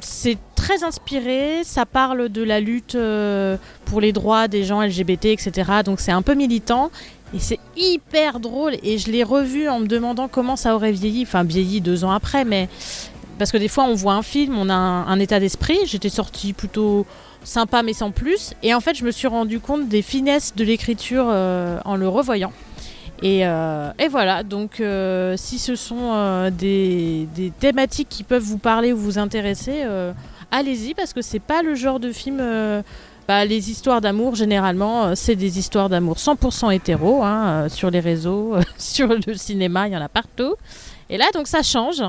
C'est très inspiré, ça parle de la lutte euh, pour les droits des gens LGBT, etc. Donc c'est un peu militant. Et c'est hyper drôle. Et je l'ai revu en me demandant comment ça aurait vieilli. Enfin, vieilli deux ans après, mais. Parce que des fois, on voit un film, on a un, un état d'esprit. J'étais sortie plutôt sympa, mais sans plus. Et en fait, je me suis rendu compte des finesses de l'écriture euh, en le revoyant. Et, euh, et voilà, donc euh, si ce sont des, des thématiques qui peuvent vous parler ou vous intéresser, allez-y parce que c'est pas le genre de film. bah, les histoires d'amour, généralement, c'est des histoires d'amour 100% hétéro, hein, sur les réseaux, <laughs> sur le cinéma, il y en a partout. Et là, donc ça change.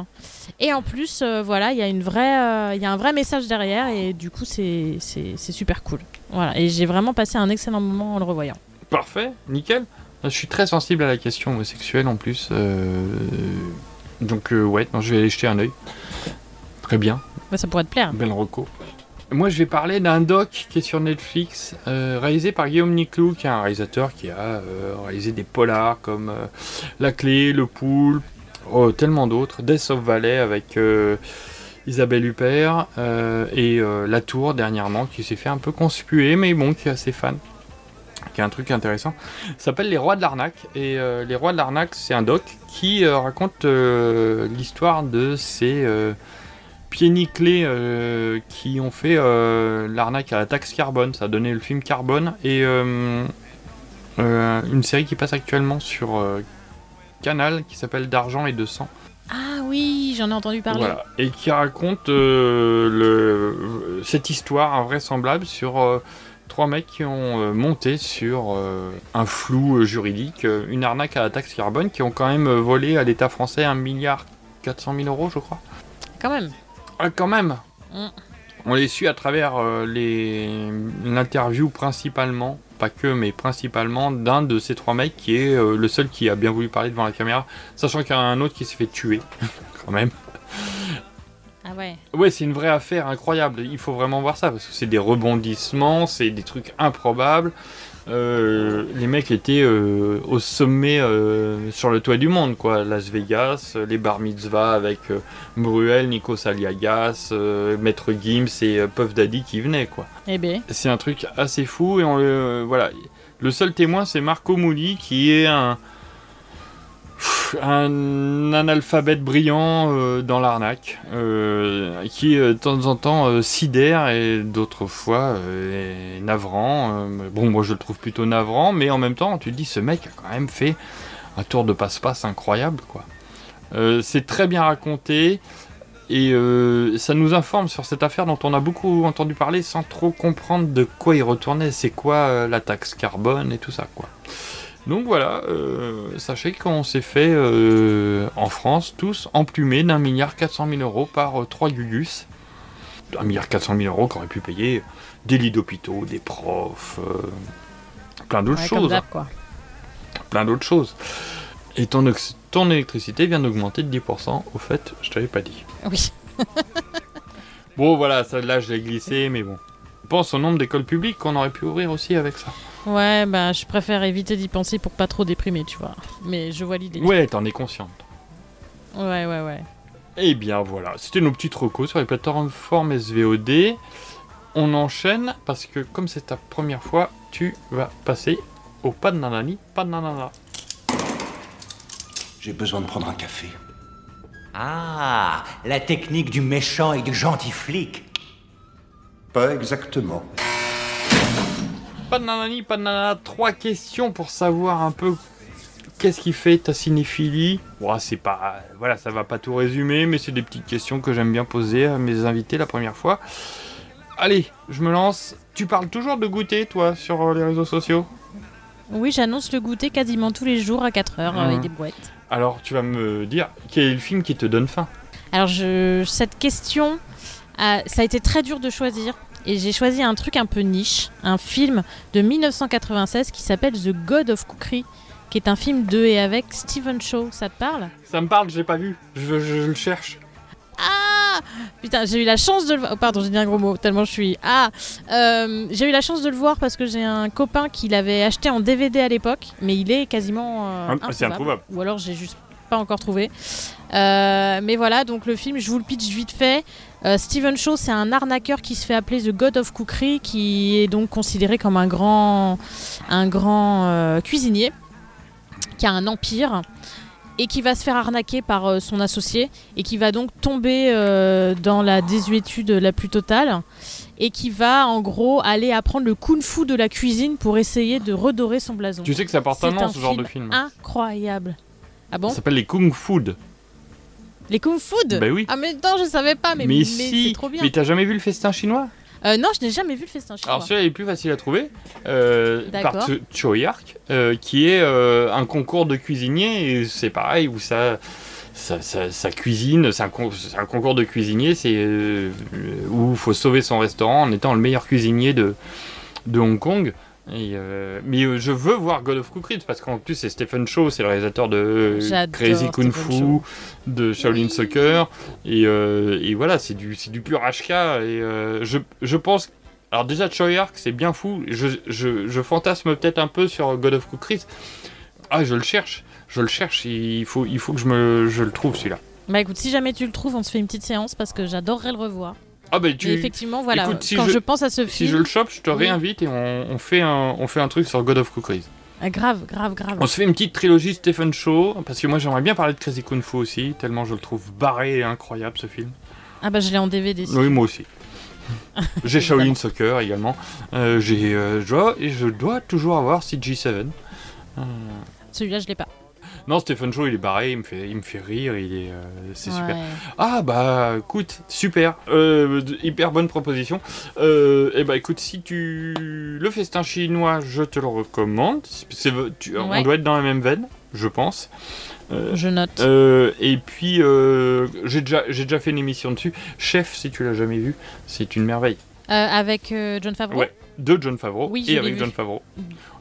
Et en plus, euh, voilà, il y a une vraie, euh, il y a un vrai message derrière, et du coup, c'est super cool. Voilà, et j'ai vraiment passé un excellent moment en le revoyant. Parfait, nickel. Je suis très sensible à la question homosexuelle en plus. euh, Donc, ouais, non, je vais aller jeter un œil. Très bien. Ouais, ça pourrait te plaire. Belle reco. Moi, je vais parler d'un doc qui est sur Netflix, euh, réalisé par Guillaume Niclou, qui est un réalisateur qui a euh, réalisé des polars comme euh, La Clé, Le Poule, oh, tellement d'autres. Death of Valley avec euh, Isabelle Huppert euh, et euh, La Tour dernièrement, qui s'est fait un peu conspuer, mais bon, qui est assez fan qui est un truc intéressant. S'appelle Les Rois de l'Arnaque. Et Les Rois de l'Arnaque, c'est un doc qui raconte l'histoire de ces pieds nickelés qui ont fait l'arnaque à la taxe carbone. Ça a donné le film Carbone. Et une série qui passe actuellement sur Canal qui s'appelle D'argent et de sang. Ah oui, j'en ai entendu parler. Voilà. Et qui raconte euh, le, cette histoire invraisemblable sur euh, trois mecs qui ont euh, monté sur euh, un flou juridique, une arnaque à la taxe carbone, qui ont quand même volé à l'État français 1 milliard 400 000 euros, je crois. Quand même. Ah, quand même Mm. On les suit à travers les... l'interview principalement, pas que, mais principalement d'un de ces trois mecs qui est euh, le seul qui a bien voulu parler devant la caméra, sachant qu'il y en a un autre qui s'est fait tuer, <laughs> quand même. Ah ouais. Ouais, c'est une vraie affaire incroyable. Il faut vraiment voir ça parce que c'est des rebondissements, c'est des trucs improbables. Euh, les mecs étaient euh, au sommet euh, sur le toit du monde, quoi. Las Vegas, les bar mitzvahs avec Bruel, Nikos Aliagas, Maître Gims et Puff Daddy qui venaient, quoi. Eh ben. C'est un truc assez fou et on le voilà. Le seul témoin c'est Marco Mouli qui est un un analphabète brillant euh, dans l'arnaque, euh, qui euh, de temps en temps sidère et d'autres fois est navrant. Bon, moi je le trouve plutôt navrant, mais en même temps, tu te dis, ce mec a quand même fait un tour de passe-passe incroyable, quoi. C'est très bien raconté. Et ça nous informe sur cette affaire dont on a beaucoup entendu parler sans trop comprendre de quoi il retournait. C'est quoi la taxe carbone et tout ça, quoi. Donc voilà, euh, sachez qu'on s'est fait euh, en France tous emplumés d'un milliard 400 000 euros par euh, trois gugus. Un milliard 400 000 euros qu'on aurait pu payer des lits d'hôpitaux, des profs, plein d'autres Ouais, choses. quoi. Plein d'autres choses. Et ton, ton électricité vient d'augmenter de 10%, au fait, je t'avais pas dit. Oui. <laughs> Bon voilà, ça là je l'ai glissé, mais bon. Pense au nombre d'écoles publiques qu'on aurait pu ouvrir aussi avec ça. Ouais, bah je préfère éviter d'y penser pour pas trop déprimer, tu vois. Mais je vois l'idée. Ouais, t'en es consciente. Ouais, ouais, ouais. Eh bien voilà, c'était nos petites recos sur les plateformes SVOD. On enchaîne parce que comme c'est ta première fois, tu vas passer au pas de nanani, pas de nanana. J'ai besoin de prendre un café. Ah, la technique du méchant et du gentil flic. Pas exactement. Pas de nanani, pas de nanana, trois questions pour savoir un peu qu'est-ce qui fait ta cinéphilie. Bon, c'est pas. Voilà, ça va pas tout résumer, mais c'est des petites questions que j'aime bien poser à mes invités la première fois. Allez, je me lance. Tu parles toujours de goûter, toi, sur euh, les réseaux sociaux? Oui, j'annonce le goûter quasiment tous les jours à 4 heures Mhm. avec des boîtes. Alors, tu vas me dire quel est le film qui te donne faim? Alors, je, cette question, euh, ça a été très dur de choisir. Et j'ai choisi un truc un peu niche, un film de 1996 qui s'appelle The God of Cookery, qui est un film de et avec Stephen Shaw. Ça te parle? Ça me parle, j'ai pas vu. Je, je- je le cherche. Ah Putain, j'ai eu la chance de le voir. oh, pardon, j'ai dit un gros mot, tellement je suis. Ah Euh, J'ai eu la chance de le voir parce que j'ai un copain qui l'avait acheté en DVD à l'époque, mais il est quasiment. euh, Ah, c'est introuvable. Ou alors j'ai juste pas encore trouvé. Euh, mais voilà, donc le film, je vous le pitch vite fait. Euh, Stephen Shaw, c'est un arnaqueur qui se fait appeler The God of Cookery, qui est donc considéré comme un grand, un grand euh, cuisinier. qui a un empire et qui va se faire arnaquer par euh, son associé et qui va donc tomber dans la désuétude la plus totale et qui va en gros aller apprendre le kung-fu de la cuisine pour essayer de redorer son blason. Tu sais que ça porte un nom, ce genre de film. Incroyable. Ah bon? Ça s'appelle les Kung Food. Les kung-fu Bah oui. Ah mais non, je savais pas, mais, mais si, c'est trop bien. mais t'as jamais vu le festin chinois? Euh, non, je n'ai jamais vu le festin chinois. Alors celui-là est plus facile à trouver, euh, par Choyark, euh, qui est euh, un concours de cuisinier, et c'est pareil, où ça, ça, ça- ça cuisine, c'est un, con- c'est un concours de cuisinier, c'est euh, où il faut sauver son restaurant en étant le meilleur cuisinier de, de Hong Kong. Et, euh, mais euh, je veux voir God of Cookery parce qu'en plus c'est Stephen Chow, c'est le réalisateur de euh, Crazy Kung Fu, de Shaolin Soccer, et, euh, et voilà, c'est du, pur HK. Et je, je pense. Alors, déjà, Choyark, c'est bien fou. Je, je, je fantasme peut-être un peu sur God of Cookery. Ah, je le cherche, je le cherche, il faut, il faut que je, me, je le trouve celui-là. Bah écoute, si jamais tu le trouves, on se fait une petite séance parce que j'adorerais le revoir. Ah, bah tu. Effectivement, voilà, Écoute, si quand je pense à ce Si film- je le chope, je te Oui. réinvite et on, on fait un, on fait un truc sur God of Cookery. Ah, grave, grave, grave. On se fait une petite trilogie Stephen Chow, parce que moi j'aimerais bien parler de Crazy Kung Fu aussi, tellement je le trouve barré et incroyable ce film. Ah bah je l'ai en DVD. si. Oui, moi aussi. <laughs> J'ai Shaolin Soccer également. Euh, j'ai, euh, je dois, et je dois toujours avoir CG7. Euh, Celui-là, je l'ai pas. Non, Stephen Chow, il est barré, il me fait, il me fait rire, il est, euh, c'est super. Ah bah, écoute, super, euh, hyper bonne proposition. Euh, et bah écoute, si tu le festin chinois, je te le recommande. On doit être dans la même veine, je pense. Euh, Je note. et puis, j'ai déjà, j'ai déjà fait une émission dessus. Chef, si tu l'as jamais vu, c'est une merveille. Avec John Favreau Ouais, de John Favreau Oui, et avec vu. John Favreau.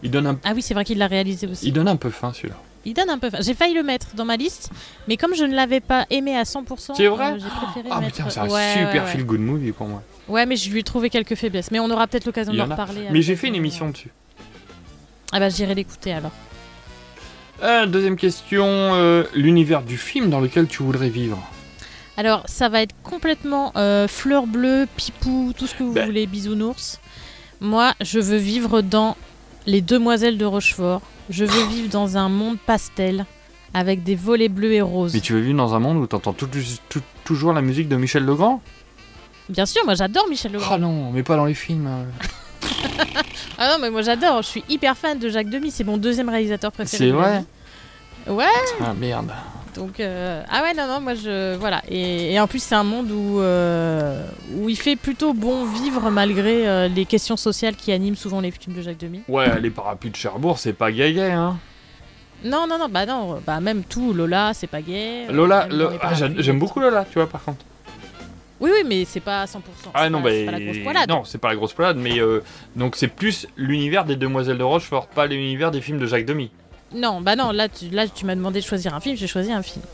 Il donne un, Ah oui, c'est vrai qu'il l'a réalisé aussi. il donne un peu faim celui-là. Il donne un peu. faim. J'ai failli le mettre dans ma liste, mais comme je ne l'avais pas aimé à 100%, C'est vrai euh, j'ai préféré Ah mettre. putain, c'est un Ouais, super ouais, ouais. feel good movie pour moi. Ouais, mais je lui ai trouvé quelques faiblesses. Mais on aura peut-être l'occasion d'en reparler. Mais j'ai fait une émission dessus. Ah bah j'irai l'écouter alors. Euh, deuxième question, euh, l'univers du film dans lequel tu voudrais vivre Alors, ça va être complètement euh, fleur bleue, pipou, tout ce que vous Ben. voulez, bisounours. Moi, je veux vivre dans Les Demoiselles de Rochefort. Je veux vivre dans un monde pastel avec des volets bleus et roses. Mais tu veux vivre dans un monde où t'entends tout- tout- toujours la musique de Michel Legrand? Bien sûr, moi j'adore Michel Legrand. Ah non, mais pas dans les films. euh. <laughs> Ah non, mais moi j'adore. Je suis hyper fan de Jacques Demy. C'est mon deuxième réalisateur préféré. C'est vrai. Ouais. Ah merde. Donc euh, ah ouais non non moi je voilà et, et en plus c'est un monde où euh, où il fait plutôt bon vivre malgré euh, les questions sociales qui animent souvent les films de Jacques Demy. Ouais, les parapluies de Cherbourg, c'est pas gay gay, hein. Non non non bah non bah même tout Lola c'est pas gay. Lola, Lo- ah, j'aime beaucoup Lola, tu vois, par contre. Oui oui mais c'est pas à 100%. Ah non, pas, bah. c'est pas la grosse poilade. Non, c'est pas la grosse poilade, mais donc c'est plus l'univers des Demoiselles de Rochefort, pas l'univers des films de Jacques Demy. Non bah non là tu là tu m'as demandé de choisir un film j'ai choisi un film.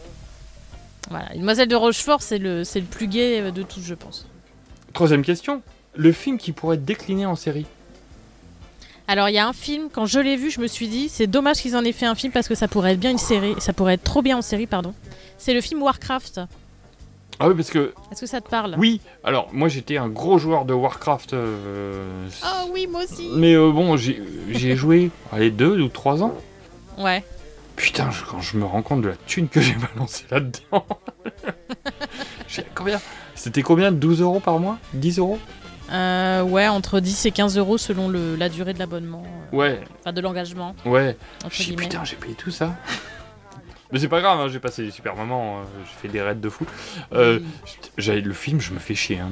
Voilà Demoiselle de Rochefort c'est le c'est le plus gay euh, de tous je pense. Troisième question, le film qui pourrait être décliné en série? Alors il y a un film, quand je l'ai vu, je me suis dit, c'est dommage qu'ils en aient fait un film parce que ça pourrait être bien une série, ça pourrait être trop bien en série, pardon. C'est le film Warcraft. Ah oui, parce que. Est-ce que ça te parle? Oui, alors moi j'étais un gros joueur de Warcraft. euh, Oh oui, moi aussi. Mais euh, bon, j'ai j'ai joué, allez, deux ou trois ans. Ouais. Putain, je- quand je me rends compte de la thune que j'ai balancée là-dedans. <laughs> Combien? C'était combien? 12 euros par mois? 10 euros? Euh, ouais, entre 10 et 15 euros selon le, la durée de l'abonnement. euh, Ouais, Enfin, de l'engagement. ouais. Guillemets. putain, j'ai payé tout ça. Mais c'est pas grave, hein, j'ai passé des super moments, euh, j'ai fait des raids de fou. Euh, Le film, je me fais chier. Hein,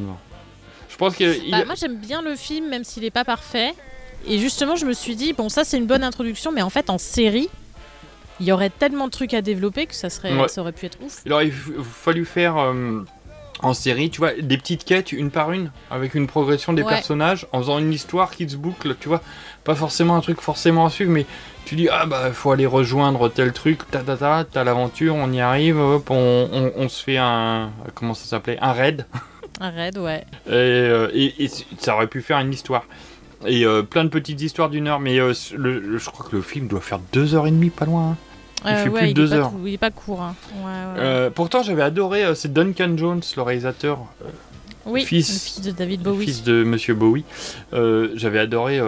je pense il- Bah, moi j'aime bien le film, même s'il est pas parfait. Et justement, je me suis dit, bon, ça c'est une bonne introduction, mais en fait, en série, il y aurait tellement de trucs à développer que ça, serait, Ouais. ça aurait pu être ouf. Il aurait fallu faire euh, en série, tu vois, des petites quêtes une par une, avec une progression des Ouais. personnages, en faisant une histoire qui se boucle, tu vois. Pas forcément un truc forcément à suivre, mais tu dis, ah bah, faut aller rejoindre tel truc, ta ta ta, t'as l'aventure, on y arrive, hop, on, on- on se fait un. Comment ça s'appelait Un raid. Un raid, ouais. Et, euh, et- et c- ça aurait pu faire une histoire. Et euh, plein de petites histoires d'une heure, mais euh, le- le- je crois que le film doit faire deux heures et demie, pas loin. hein. Il Euh, fait ouais, plus de deux est heures. tout- il est pas court. hein. Ouais, ouais. Pourtant, j'avais adoré, c'est Duncan Jones, le réalisateur. oui, fils- le fils de David Bowie. fils de Monsieur Bowie. J'avais adoré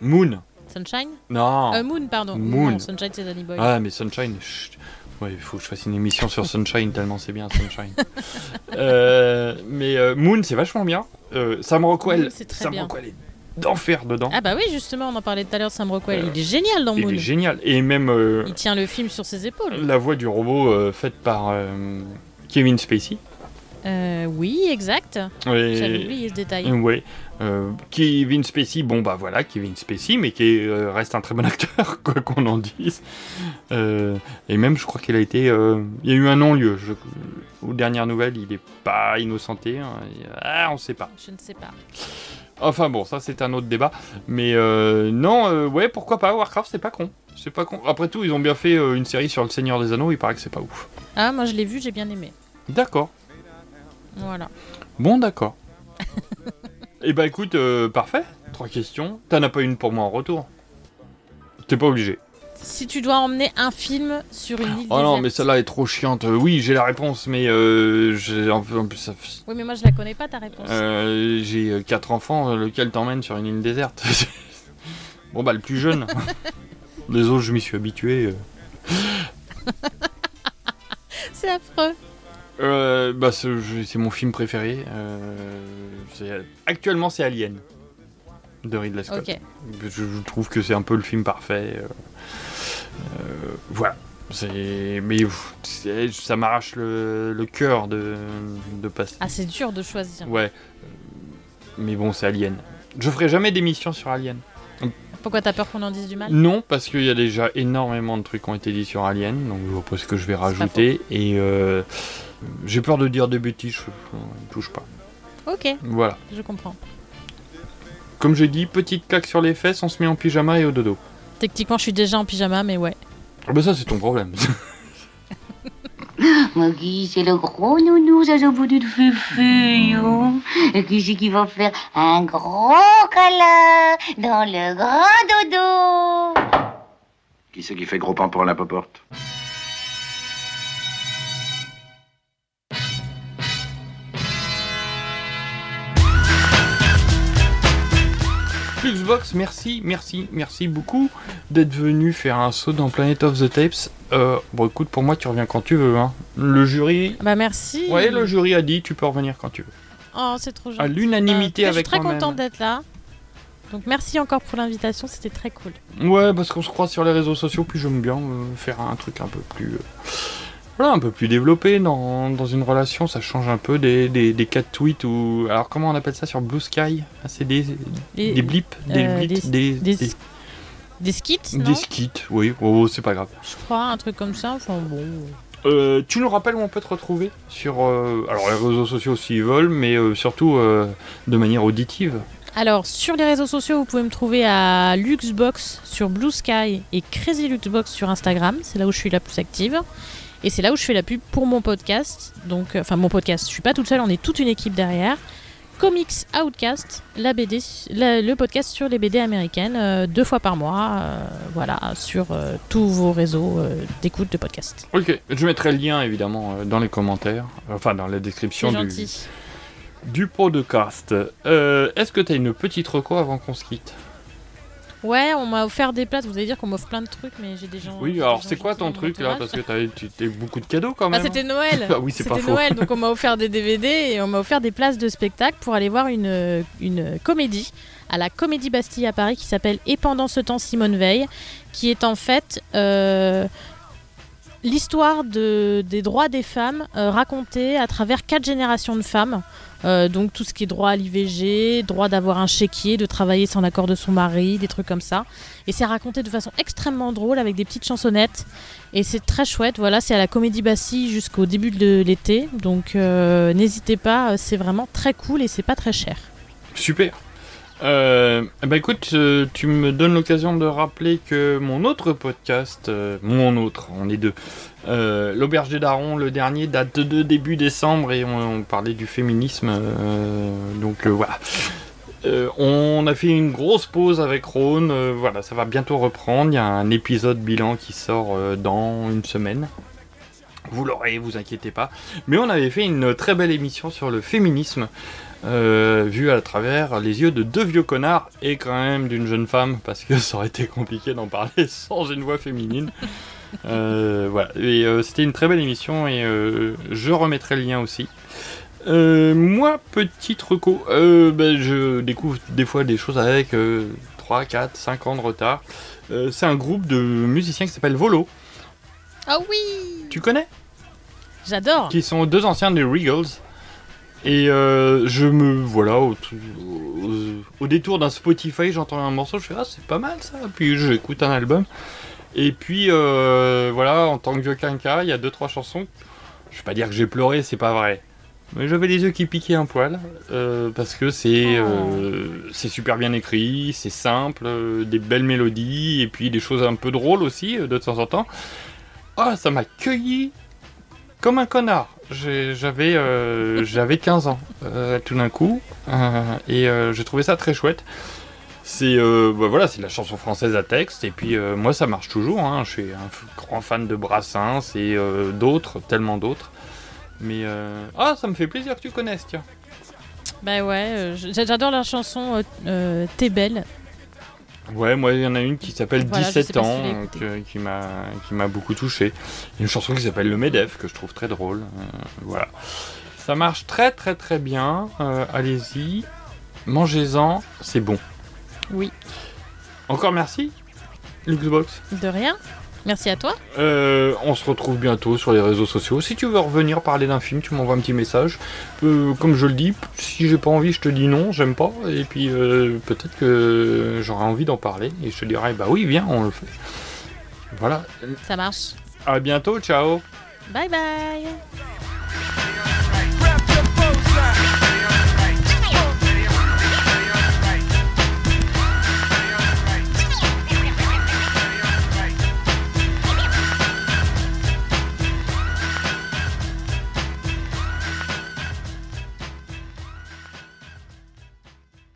Moon. Sunshine? Non. Moon, pardon. Moon. Non, Sunshine, c'est Danny Boy. Ah, mais Sunshine, chut. Ouais, il faut que je fasse une émission sur Sunshine, tellement c'est bien Sunshine. <laughs> Euh, mais euh, Moon, c'est vachement bien. Euh, Sam Rockwell, Moon, très Sam bien. Rockwell est d'enfer dedans. Ah bah oui, justement, on en parlait tout à l'heure de Sam Rockwell. il est génial dans Euh, Il Moon. est génial. Et même euh, Il tient le film sur ses épaules. la voix du robot euh, faite par euh, Kevin Spacey. Euh, oui, exact. J'avais oublié ce détail. Euh, Kevin Spacey, bon bah voilà, Kevin Spacey, mais qui est, euh, reste un très bon <laughs> acteur, quoi qu'on en dise. Euh, et même, je crois qu'il a été. euh, il y a eu un non-lieu. Je- Aux dernières nouvelles, il est pas innocenté. hein. Ah, on sait pas. Je ne sais pas. Enfin bon, ça c'est un autre débat. Mais euh, non, euh, ouais, pourquoi pas Warcraft, c'est pas con. C'est pas con. Après tout, ils ont bien fait euh, une série sur le Seigneur des Anneaux. Il paraît que c'est pas ouf. Ah, moi je l'ai vu, j'ai bien aimé. D'accord. Voilà. Bon, d'accord. <laughs> Eh bah écoute, euh, parfait. Trois questions. T'en as pas une pour moi en retour. T'es pas obligé. Si tu dois emmener un film sur une île Oh non, déserte- mais celle-là est trop chiante. Euh, oui, j'ai la réponse, mais euh, j'ai en en plus ça- Oui, mais moi je la connais pas ta réponse. euh, j'ai euh, quatre enfants, euh, lequel t'emmène sur une île déserte <laughs> Bon bah le plus jeune. <laughs> Les autres, je m'y suis habitué. euh. <laughs> C'est affreux. Euh, bah c'est je- c'est mon film préféré. Euh, c'est- actuellement, c'est Alien de Ridley Scott. Ok. Je, je trouve que c'est un peu le film parfait. euh, voilà. C'est mais ça m'arrache le, le cœur de, de passer. Ah, c'est dur de choisir. Ouais. Euh, Mais bon, c'est Alien. Je ferai jamais d'émission sur Alien. Pourquoi t'as peur qu'on en dise du mal? Non, parce qu'il y a déjà énormément de trucs qui ont été dit sur Alien, donc je vois pas ce que je vais rajouter. Et euh, j'ai peur de dire des bêtises, je, je ne touche pas. Ok. Voilà. Je comprends. Comme j'ai dit, petite claque sur les fesses, on se met en pyjama et au dodo. Techniquement, je suis déjà en pyjama, mais ouais. Ah bah ça, c'est ton problème. <laughs> Maggie, c'est le gros nounou, ça au bout du fufu, yo. Et qui c'est qui va faire un gros câlin dans le grand dodo? Qui c'est qui fait gros pain pour la poporte? Xbox, merci, merci, merci beaucoup d'être venu faire un saut dans Planet of the Tapes. Euh, bon, écoute, pour moi, tu reviens quand tu veux. Hein. Le jury. Bah merci. Ouais, le jury a dit tu peux revenir quand tu veux. Oh, c'est trop gentil. À l'unanimité Bah, avec Je suis très contente d'être là. Donc merci encore pour l'invitation, c'était très cool. Ouais, parce qu'on se croise sur les réseaux sociaux, puis j'aime bien euh, faire un truc un peu plus. euh, voilà, un peu plus développé dans, dans une relation, ça change un peu des, des, des cas de tweets ou. Alors, comment on appelle ça sur Blue Sky? Ah, C'est des, des blips Des euh, blits des- Des, skits, des skits, oui, oh, c'est pas grave. Je crois, un truc comme ça. Enfin bon. Euh, tu nous rappelles où on peut te retrouver sur euh, alors les réseaux sociaux s'ils veulent, mais euh, surtout de manière auditive? Alors, sur les réseaux sociaux, vous pouvez me trouver à Luxbox sur Blue Sky et Crazy Luxbox sur Instagram. C'est là où je suis la plus active. Et c'est là où je fais la pub pour mon podcast. Donc, euh, enfin, mon podcast, je suis pas toute seule, on est toute une équipe derrière. Comics Outcast, la BD, la- le podcast sur les BD américaines, euh, deux fois par mois, euh, voilà, sur euh, tous vos réseaux d'écoute de podcast. Ok, je mettrai le lien évidemment dans les commentaires, enfin dans la description du, du podcast. Est-ce que tu as une petite reco avant qu'on se quitte? Ouais, on m'a offert des places, vous allez dire qu'on m'offre plein de trucs, mais j'ai des gens. Oui, alors c'est quoi ton truc là. Parce que t'as eu beaucoup de cadeaux quand Bah, même. c'était Noël. <laughs> ah oui, c'est pas C'était faux. Noël, donc on m'a offert des DVD et on m'a offert des places de spectacle pour aller voir une, une comédie à la Comédie Bastille à Paris qui s'appelle Et pendant ce temps Simone Veil, qui est en fait euh, l'histoire de, des droits des femmes euh, racontée à travers quatre générations de femmes. Euh, donc tout ce qui est droit à l'IVG, droit d'avoir un chéquier, de travailler sans l'accord de son mari, des trucs comme ça. Et c'est raconté de façon extrêmement drôle avec des petites chansonnettes. Et c'est très chouette. Voilà, c'est à la Comédie Bastille jusqu'au début de l'été. Donc euh, n'hésitez pas, c'est vraiment très cool et c'est pas très cher. Super. Euh, ben écoute, euh, tu me donnes l'occasion de rappeler que mon autre podcast, euh, mon autre, on est deux, euh, l'auberge des darons, le dernier date de début décembre et on, parlait du féminisme, donc voilà. On a fait une grosse pause avec Rhône, voilà, ça va bientôt reprendre. Il y a un épisode bilan qui sort dans une semaine. Vous l'aurez, vous inquiétez pas. Mais on avait fait une très belle émission sur le féminisme, euh, vu à travers les yeux de deux vieux connards et quand même d'une jeune femme, parce que <laughs> ça aurait été compliqué d'en parler <laughs> sans une voix féminine. Euh, voilà, et euh, c'était une très belle émission et je remettrai le lien aussi. Moi, petite reco, ben, je découvre des fois des choses avec euh, 3, 4, 5 ans de retard. C'est un groupe de musiciens qui s'appelle Volo. Ah oui Tu connais? J'adore Qui sont deux anciens des Regals. Et euh, je me. Voilà, au, au- au détour d'un Spotify, j'entends un morceau, je fais Ah, c'est pas mal ça. Puis j'écoute un album. Et puis, euh, voilà, en tant que vieux quinca, il y a deux, trois chansons. Je vais pas dire que j'ai pleuré, c'est pas vrai. Mais j'avais les yeux qui piquaient un poil. euh, parce que c'est euh, c'est super bien écrit, c'est simple, des belles mélodies, et puis des choses un peu drôles aussi, de temps en temps. Ah, ça m'a cueilli comme un connard. J'avais euh, j'avais 15 ans euh, tout d'un coup euh, et euh, j'ai trouvé ça très chouette. C'est euh, bah voilà, c'est la chanson française à texte et puis euh, moi ça marche toujours. hein. Je suis un grand fan de Brassens et euh, d'autres, tellement d'autres. Mais euh, ah, ça me fait plaisir que tu connaisses, tiens. Bah ouais, euh, j'adore la chanson euh, euh, T'es belle. Ouais, moi il y en a une qui s'appelle Voilà, je sais 17 pas si ans l'as euh, que- qui m'a qui m'a beaucoup touché. Il y a une chanson qui s'appelle Le Medef que je trouve très drôle. euh, voilà. Ça marche très très très bien. euh, Allez-y, mangez-en, c'est bon. Oui. Encore merci, Luxbox. De rien. Merci à toi. Euh, on se retrouve bientôt sur les réseaux sociaux. Si tu veux revenir parler d'un film, tu m'envoies un petit message. Euh, comme je le dis, si j'ai pas envie, je te dis non, j'aime pas. Et puis euh, peut-être que j'aurai envie d'en parler. Et je te dirai, bah oui, viens, on le fait. Voilà. Ça marche. À bientôt, ciao. Bye bye